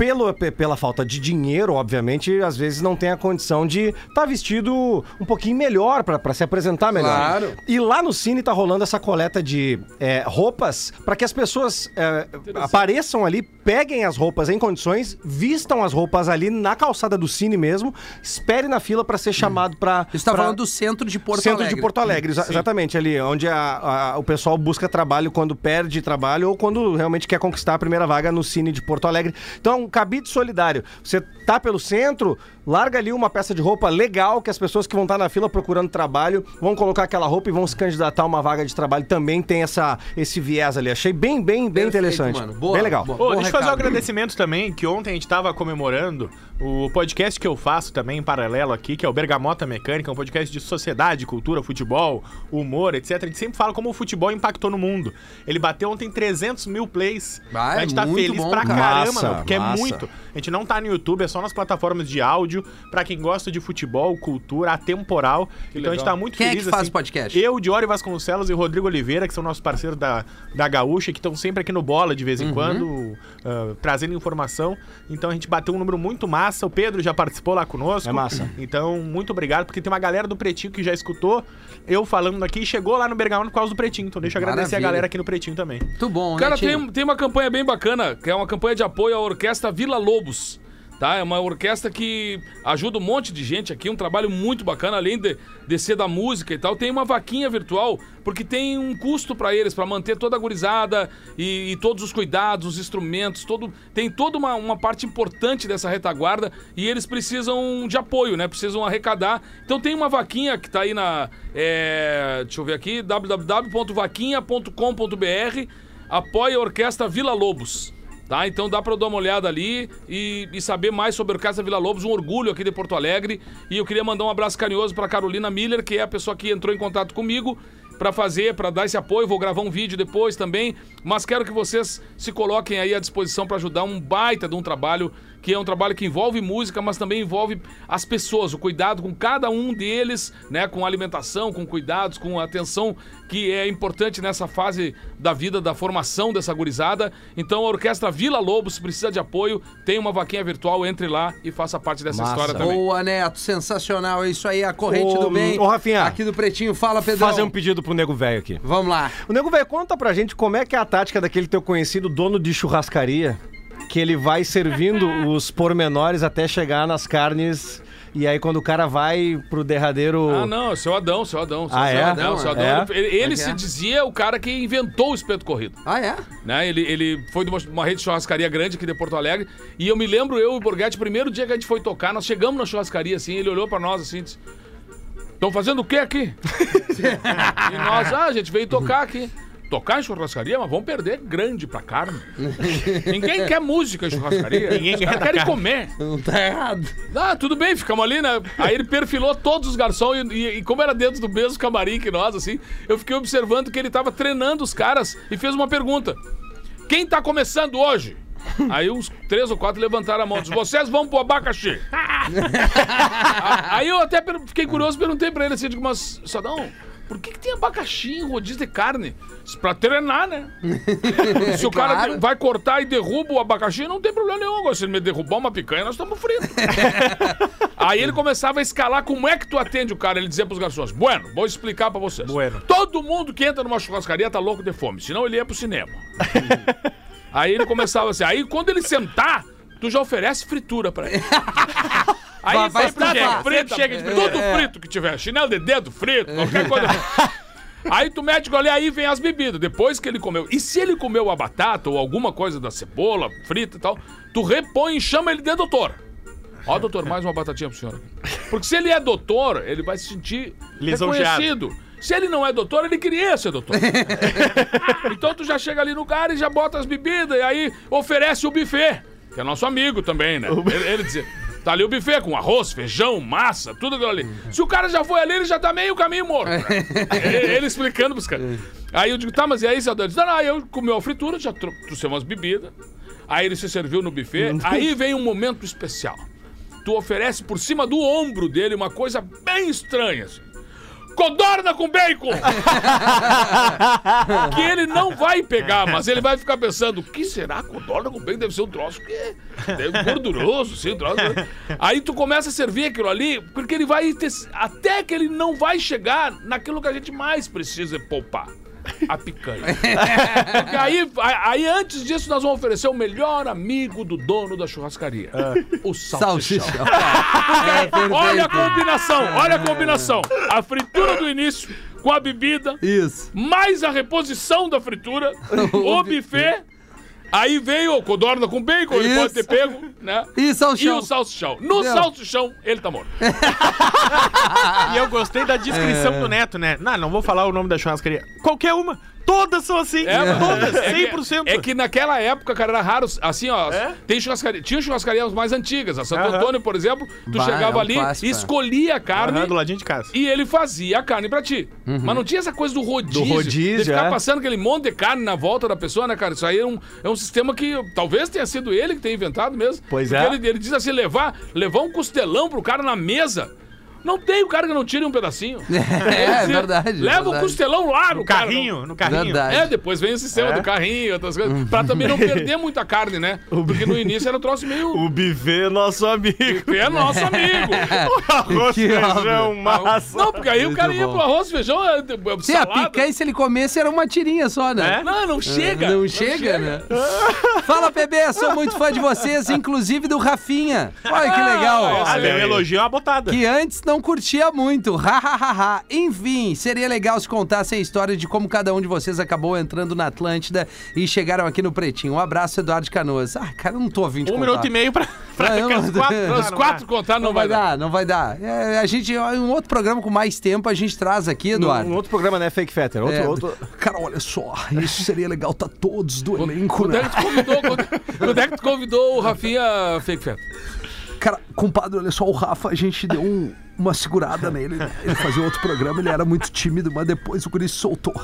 S5: pelo, pe- pela falta de dinheiro, obviamente, às vezes não tem a condição de estar vestido um pouquinho melhor para se apresentar melhor.
S4: Claro.
S5: E lá no Cine tá rolando essa coleta de é, roupas para que as pessoas é, apareçam ali, peguem as roupas em condições, vistam as roupas ali na calçada do Cine mesmo, espere na fila para ser chamado para.
S4: Você está falando do centro de Porto
S5: Centro
S4: Alegre.
S5: de Porto Alegre, exa- exatamente, ali, onde a- a- o pessoal busca trabalho quando perde trabalho ou quando realmente quer conquistar a primeira vaga no Cine de Porto Alegre. Então,
S8: cabide solidário. Você tá pelo centro, larga ali uma peça de roupa legal que as pessoas que vão estar na fila procurando trabalho vão colocar aquela roupa e vão se candidatar a uma vaga de trabalho. Também tem essa, esse viés ali. Achei bem, bem, bem
S4: Perfeito,
S8: interessante.
S4: mano. Boa,
S8: bem legal.
S4: boa.
S6: Ô, deixa eu fazer um agradecimento também, que ontem a gente tava comemorando o podcast que eu faço também em paralelo aqui, que é o Bergamota Mecânica, um podcast de sociedade, cultura, futebol, humor, etc. A gente sempre fala como o futebol impactou no mundo. Ele bateu ontem 300 mil plays.
S4: Ah, é
S6: a gente tá
S4: muito
S6: feliz
S4: bom,
S6: pra
S4: cara.
S6: caramba,
S8: Massa,
S6: mano, porque
S8: massa.
S6: é muito. A gente não tá no YouTube, é só nas plataformas de áudio, pra quem gosta de futebol, cultura, atemporal. então a gente
S7: legal.
S6: tá muito
S4: Quem é
S6: feliz
S4: que faz
S6: assim.
S4: o podcast?
S6: Eu, Diori Vasconcelos e Rodrigo Oliveira, que são nossos parceiros da, da Gaúcha, que estão sempre aqui no Bola de vez em
S4: Uhum.
S6: quando, ah, trazendo informação. Então a gente bateu um número muito massa. O Pedro já participou lá conosco.
S8: É massa.
S6: Então, muito obrigado, porque tem uma galera do Pretinho que já escutou eu falando aqui e chegou lá no Bergamota por causa do Pretinho. Então deixa eu agradecer a galera aqui no Pretinho também.
S4: Muito bom,
S7: Cara,
S4: né,
S7: tem, tem uma campanha bem bacana, que é uma campanha de apoio à Orquestra Vila Lobos. Tá? É uma orquestra que ajuda um monte de gente aqui, um trabalho muito bacana, além de, de ser da música e tal. Tem uma vaquinha virtual, porque tem um custo pra eles, pra manter toda a gurizada e, e todos os cuidados, os instrumentos, todo, tem toda uma, uma parte importante dessa retaguarda e eles precisam de apoio, né? Precisam arrecadar. Então tem uma vaquinha que tá aí na. é, deixa eu ver aqui, www.vaquinha.com.br apoia a Orquestra Vila Lobos. Tá? Então dá pra eu dar uma olhada ali e, e saber mais sobre a Orquestra Vila Lobos, um orgulho aqui de Porto Alegre. E eu queria mandar um abraço carinhoso pra Carolina Miller, que é a pessoa que entrou em contato comigo pra fazer, pra dar esse apoio. Vou gravar um vídeo depois também, mas quero que vocês se coloquem aí à disposição pra ajudar um baita de um trabalho que é um trabalho que envolve música, mas também envolve as pessoas, o cuidado com cada um deles, né, com alimentação, com cuidados, com atenção que é importante nessa fase da vida, da formação dessa gurizada. Então a Orquestra Vila Lobos precisa de apoio, tem uma vaquinha virtual, entre lá e faça parte dessa
S8: Massa.
S7: história também.
S4: Boa, Neto, sensacional. É isso aí, a corrente
S8: Ô,
S4: do bem.
S8: ô, Rafinha.
S4: Aqui do Pretinho. Fala, Pedrão.
S8: Fazer um pedido pro nego velho aqui.
S4: Vamos lá.
S8: O nego velho, conta pra gente como é que é a tática daquele teu conhecido dono de churrascaria, que ele vai servindo os pormenores até chegar nas carnes. E aí, quando o cara vai pro derradeiro.
S7: Ah, não, seu Adão, seu Adão. Seu
S8: Ah, é?
S7: Adão, seu Adão.
S8: É?
S7: Ele, ele
S4: é
S7: se
S4: é?
S7: dizia o cara que inventou o espeto corrido.
S4: Ah, é?
S7: né? Ele, ele foi de uma, uma rede de churrascaria grande aqui de Porto Alegre. E eu me lembro, eu e o Borghetti, primeiro dia que a gente foi tocar, nós chegamos na churrascaria assim, ele olhou pra nós assim e disse: Estão fazendo o que aqui? e nós, ah, a gente veio tocar aqui. Tocar em churrascaria, mas vamos perder grande pra carne. Ninguém quer música em churrascaria. Ninguém quer, quer comer.
S4: Não tá errado.
S7: Ah, tudo bem, ficamos ali, né? Aí ele perfilou todos os garçons e, e- e como era dentro do mesmo camarim que nós, assim, eu fiquei observando que ele tava treinando os caras e fez uma pergunta. Quem tá começando hoje? Aí uns três ou quatro levantaram a mão. Disse, vocês vão pro abacaxi. Aí eu até fiquei curioso, perguntei pra ele assim, digo, mas, Sadão, por que, que tem abacaxi em rodízio de carne? Pra treinar, né? Se o cara
S4: Claro.
S7: vai cortar e derruba o abacaxi, não tem problema nenhum. Agora, se ele me derrubar uma picanha, nós estamos fritos. Aí ele começava a escalar como é que tu atende o cara. Ele dizia pros garçons: Bueno, vou explicar pra vocês.
S6: Bueno.
S7: Todo mundo que entra numa churrascaria tá louco de fome, senão ele ia pro cinema. aí ele começava assim. Aí quando ele sentar, tu já oferece fritura pra ele. Aí
S4: Vai- vai
S7: sempre chega, frito, chega, tudo frito que tiver, chinelo de dedo frito, qualquer coisa. Aí tu mete o gole, aí vem as bebidas. Depois que ele comeu. E se ele comeu a batata ou alguma coisa da cebola frita e tal, tu repõe e chama ele de doutor. Ó, doutor, mais uma batatinha pro senhor. Porque se ele é doutor, ele vai se sentir reconhecido. Se ele não é doutor, ele queria ser doutor. então tu já chega ali no cara e já bota as bebidas e aí oferece o buffet, que é nosso amigo também, né? Ele, ele dizia, tá ali o buffet com arroz, feijão, massa, tudo aquilo ali. Se o cara já foi ali, ele já tá meio caminho morto. né? ele, ele explicando pros caras. Aí eu digo, tá, mas e aí, Deus? Não, não, aí eu comeu a fritura, já tro- trouxemos umas bebidas. Aí ele se serviu no buffet. aí vem um momento especial. Tu oferece por cima do ombro dele uma coisa bem estranha, assim. Codorna com bacon! que ele não vai pegar, mas ele vai ficar pensando: o que será codorna com bacon? Deve ser um troço que é deve- gorduroso, assim, um troço. Aí tu começa a servir aquilo ali, porque ele vai ter, até que ele não vai chegar naquilo que a gente mais precisa poupar. A picanha. Porque aí, aí, antes disso, nós vamos oferecer o melhor amigo do dono da churrascaria: o salsichão.
S4: Salsicha. É, perfeito.
S7: Olha a combinação, olha a combinação. A fritura do início com a bebida,
S4: Isso.
S7: mais a reposição da fritura, o buffet Aí veio o codorna com bacon, ele
S4: Isso.
S7: pode ter pego, né?
S4: E salsichão.
S7: E o salsichão. No
S4: Deu.
S7: salsichão, ele tá morto.
S6: E eu gostei da descrição do Neto, né? Não, não vou falar o nome da churrascaria. Qualquer uma. Todas são assim.
S7: É, mano.
S6: Todas,
S7: É que-
S6: 100%.
S7: É que naquela época, cara, era raro. Assim, ó,
S6: É?
S7: tem churrascaria. Tinha churrascarias mais antigas. A Santo
S6: Aham.
S7: Antônio, por exemplo, tu
S4: Bah,
S7: chegava
S4: é um
S7: ali,
S4: clássico, é.
S7: escolhia a carne.
S6: Aham, do ladinho de casa.
S7: E ele fazia a carne pra ti. Mas não tinha essa coisa do rodízio.
S8: Do rodízio,
S7: De ficar
S8: é.
S7: passando aquele monte de carne na volta da pessoa, né, cara? Isso aí é um, é um sistema que talvez tenha sido ele que tenha inventado mesmo.
S8: Pois
S7: Porque
S8: é.
S7: Ele, ele diz assim: levar, levar um costelão pro cara na mesa. Não tem o cara que não tire um pedacinho.
S4: É, é verdade.
S7: Leva o
S4: verdade.
S7: costelão lá no
S6: No carrinho, no carrinho.
S4: Verdade.
S7: é, depois vem o sistema
S6: É?
S7: do carrinho outras coisas. Pra também não perder muita carne, né? Porque no início era um troço meio.
S8: O buffet é nosso amigo.
S7: É nosso amigo.
S8: Arroz,
S4: Que
S8: feijão,
S4: obra.
S8: massa.
S7: Não, porque aí o
S4: Muito
S7: cara ia
S4: bom.
S7: pro arroz, feijão, é, é,
S4: Sim, a
S7: salada.
S4: picanha, se ele comesse, era uma tirinha só, né?
S7: Não, não chega.
S4: Não, chega, né? Fala, PB, sou muito fã de vocês, inclusive do Rafinha. Olha que legal.
S6: Ah, meu elogio é uma botada.
S4: Que antes não curtia muito. Ha, ha, ha, ha. Enfim, seria legal se contasse a história de como cada um de vocês acabou entrando na Atlântida e chegaram aqui no Pretinho. Um abraço, Eduardo Canoas. Ah, cara, eu não tô ouvindo
S6: Um minuto e meio pra, pra as
S4: não-
S6: quatro.
S7: Para os
S6: não
S7: quatro
S6: vai.
S7: contar, não,
S4: Não vai dar, não vai dar. É, a gente, um outro programa com mais tempo a gente traz aqui, Eduardo.
S8: Um outro programa, né? Fake Fetter. Outro,
S4: É,
S8: outro...
S4: Cara, olha só, isso seria legal tá todos do elenco,
S7: Quando é
S4: né?
S7: que tu convidou, quando, quando é que tu convidou o Rafinha Fake Fat?
S4: Cara, compadre, olha só, o Rafa, a gente deu um- uma segurada nele. né? Ele fazia outro programa, ele era muito tímido, mas depois o guri soltou.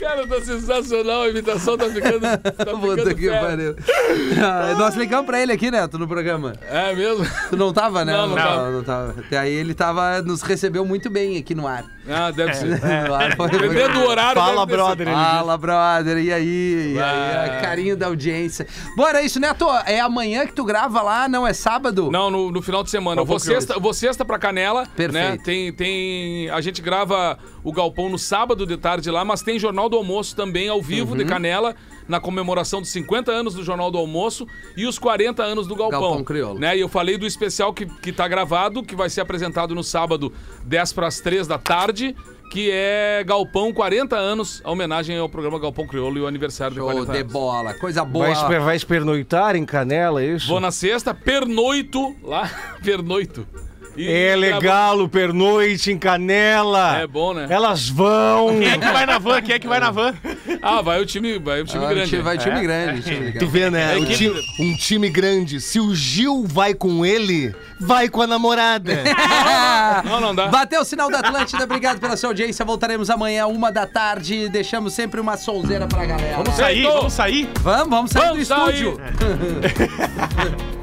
S7: Cara, tá sensacional, a imitação tá ficando. Tá
S4: Puta
S7: ficando
S4: que
S7: fera.
S4: pariu. Ah, Nós ligamos pra ele aqui, Neto, no programa.
S7: É mesmo?
S4: Tu não tava, né?
S7: Não, não tava.
S4: não tava. Até aí ele tava, nos recebeu muito bem aqui no ar.
S7: Ah, deve ser.
S4: No ar, foi- foi-
S7: Dependendo do horário.
S8: Fala, brother. ele
S4: Fala, brother, e aí? E aí?
S7: Ah.
S4: Carinho da audiência. Bom, era isso, Neto. É amanhã que tu grava lá, não é sábado?
S7: Não, no, no final de semana. Eu vou sexta, vou sexta pra Canela.
S4: Perfeito.
S7: Né? Tem, tem, a gente grava o Galpão no sábado de tarde lá, mas tem Jornal do Almoço também ao vivo
S4: Uhum.
S7: de Canela, na comemoração dos 50 anos do Jornal do Almoço e os 40 anos do Galpão.
S4: Galpão Crioulo.
S7: Né? E eu falei do especial que, que tá gravado, que vai ser apresentado no sábado, 10 para as 3 da tarde. Que é Galpão 40 anos, a homenagem ao programa Galpão Crioulo e o aniversário de
S4: Show
S7: 40
S4: de
S7: anos.
S4: bola, coisa boa.
S8: Vai, esper- vai espernoitar em Canela, é isso?
S7: Vou na sexta, pernoito lá, pernoito. E
S8: É legal o pernoite em Canela.
S7: É bom, né?
S8: Elas vão.
S6: Quem é que vai na van? Quem é que vai na van?
S7: Ah, vai o time, vai o time
S4: Ah,
S7: grande.
S4: Vai time
S6: É?
S4: grande. Time
S9: Tu vê, né?
S7: É
S9: Um time, um time grande. Se o Gil vai com ele, vai com a namorada.
S7: Não, não dá.
S4: Bateu o sinal da Atlântida, obrigado pela sua audiência. Voltaremos amanhã, uma da tarde. Deixamos sempre uma sonzeira pra galera.
S6: Vamos sair, vamos sair.
S4: Vamos, vamos sair
S7: Vamos
S4: do
S7: sair.
S4: estúdio.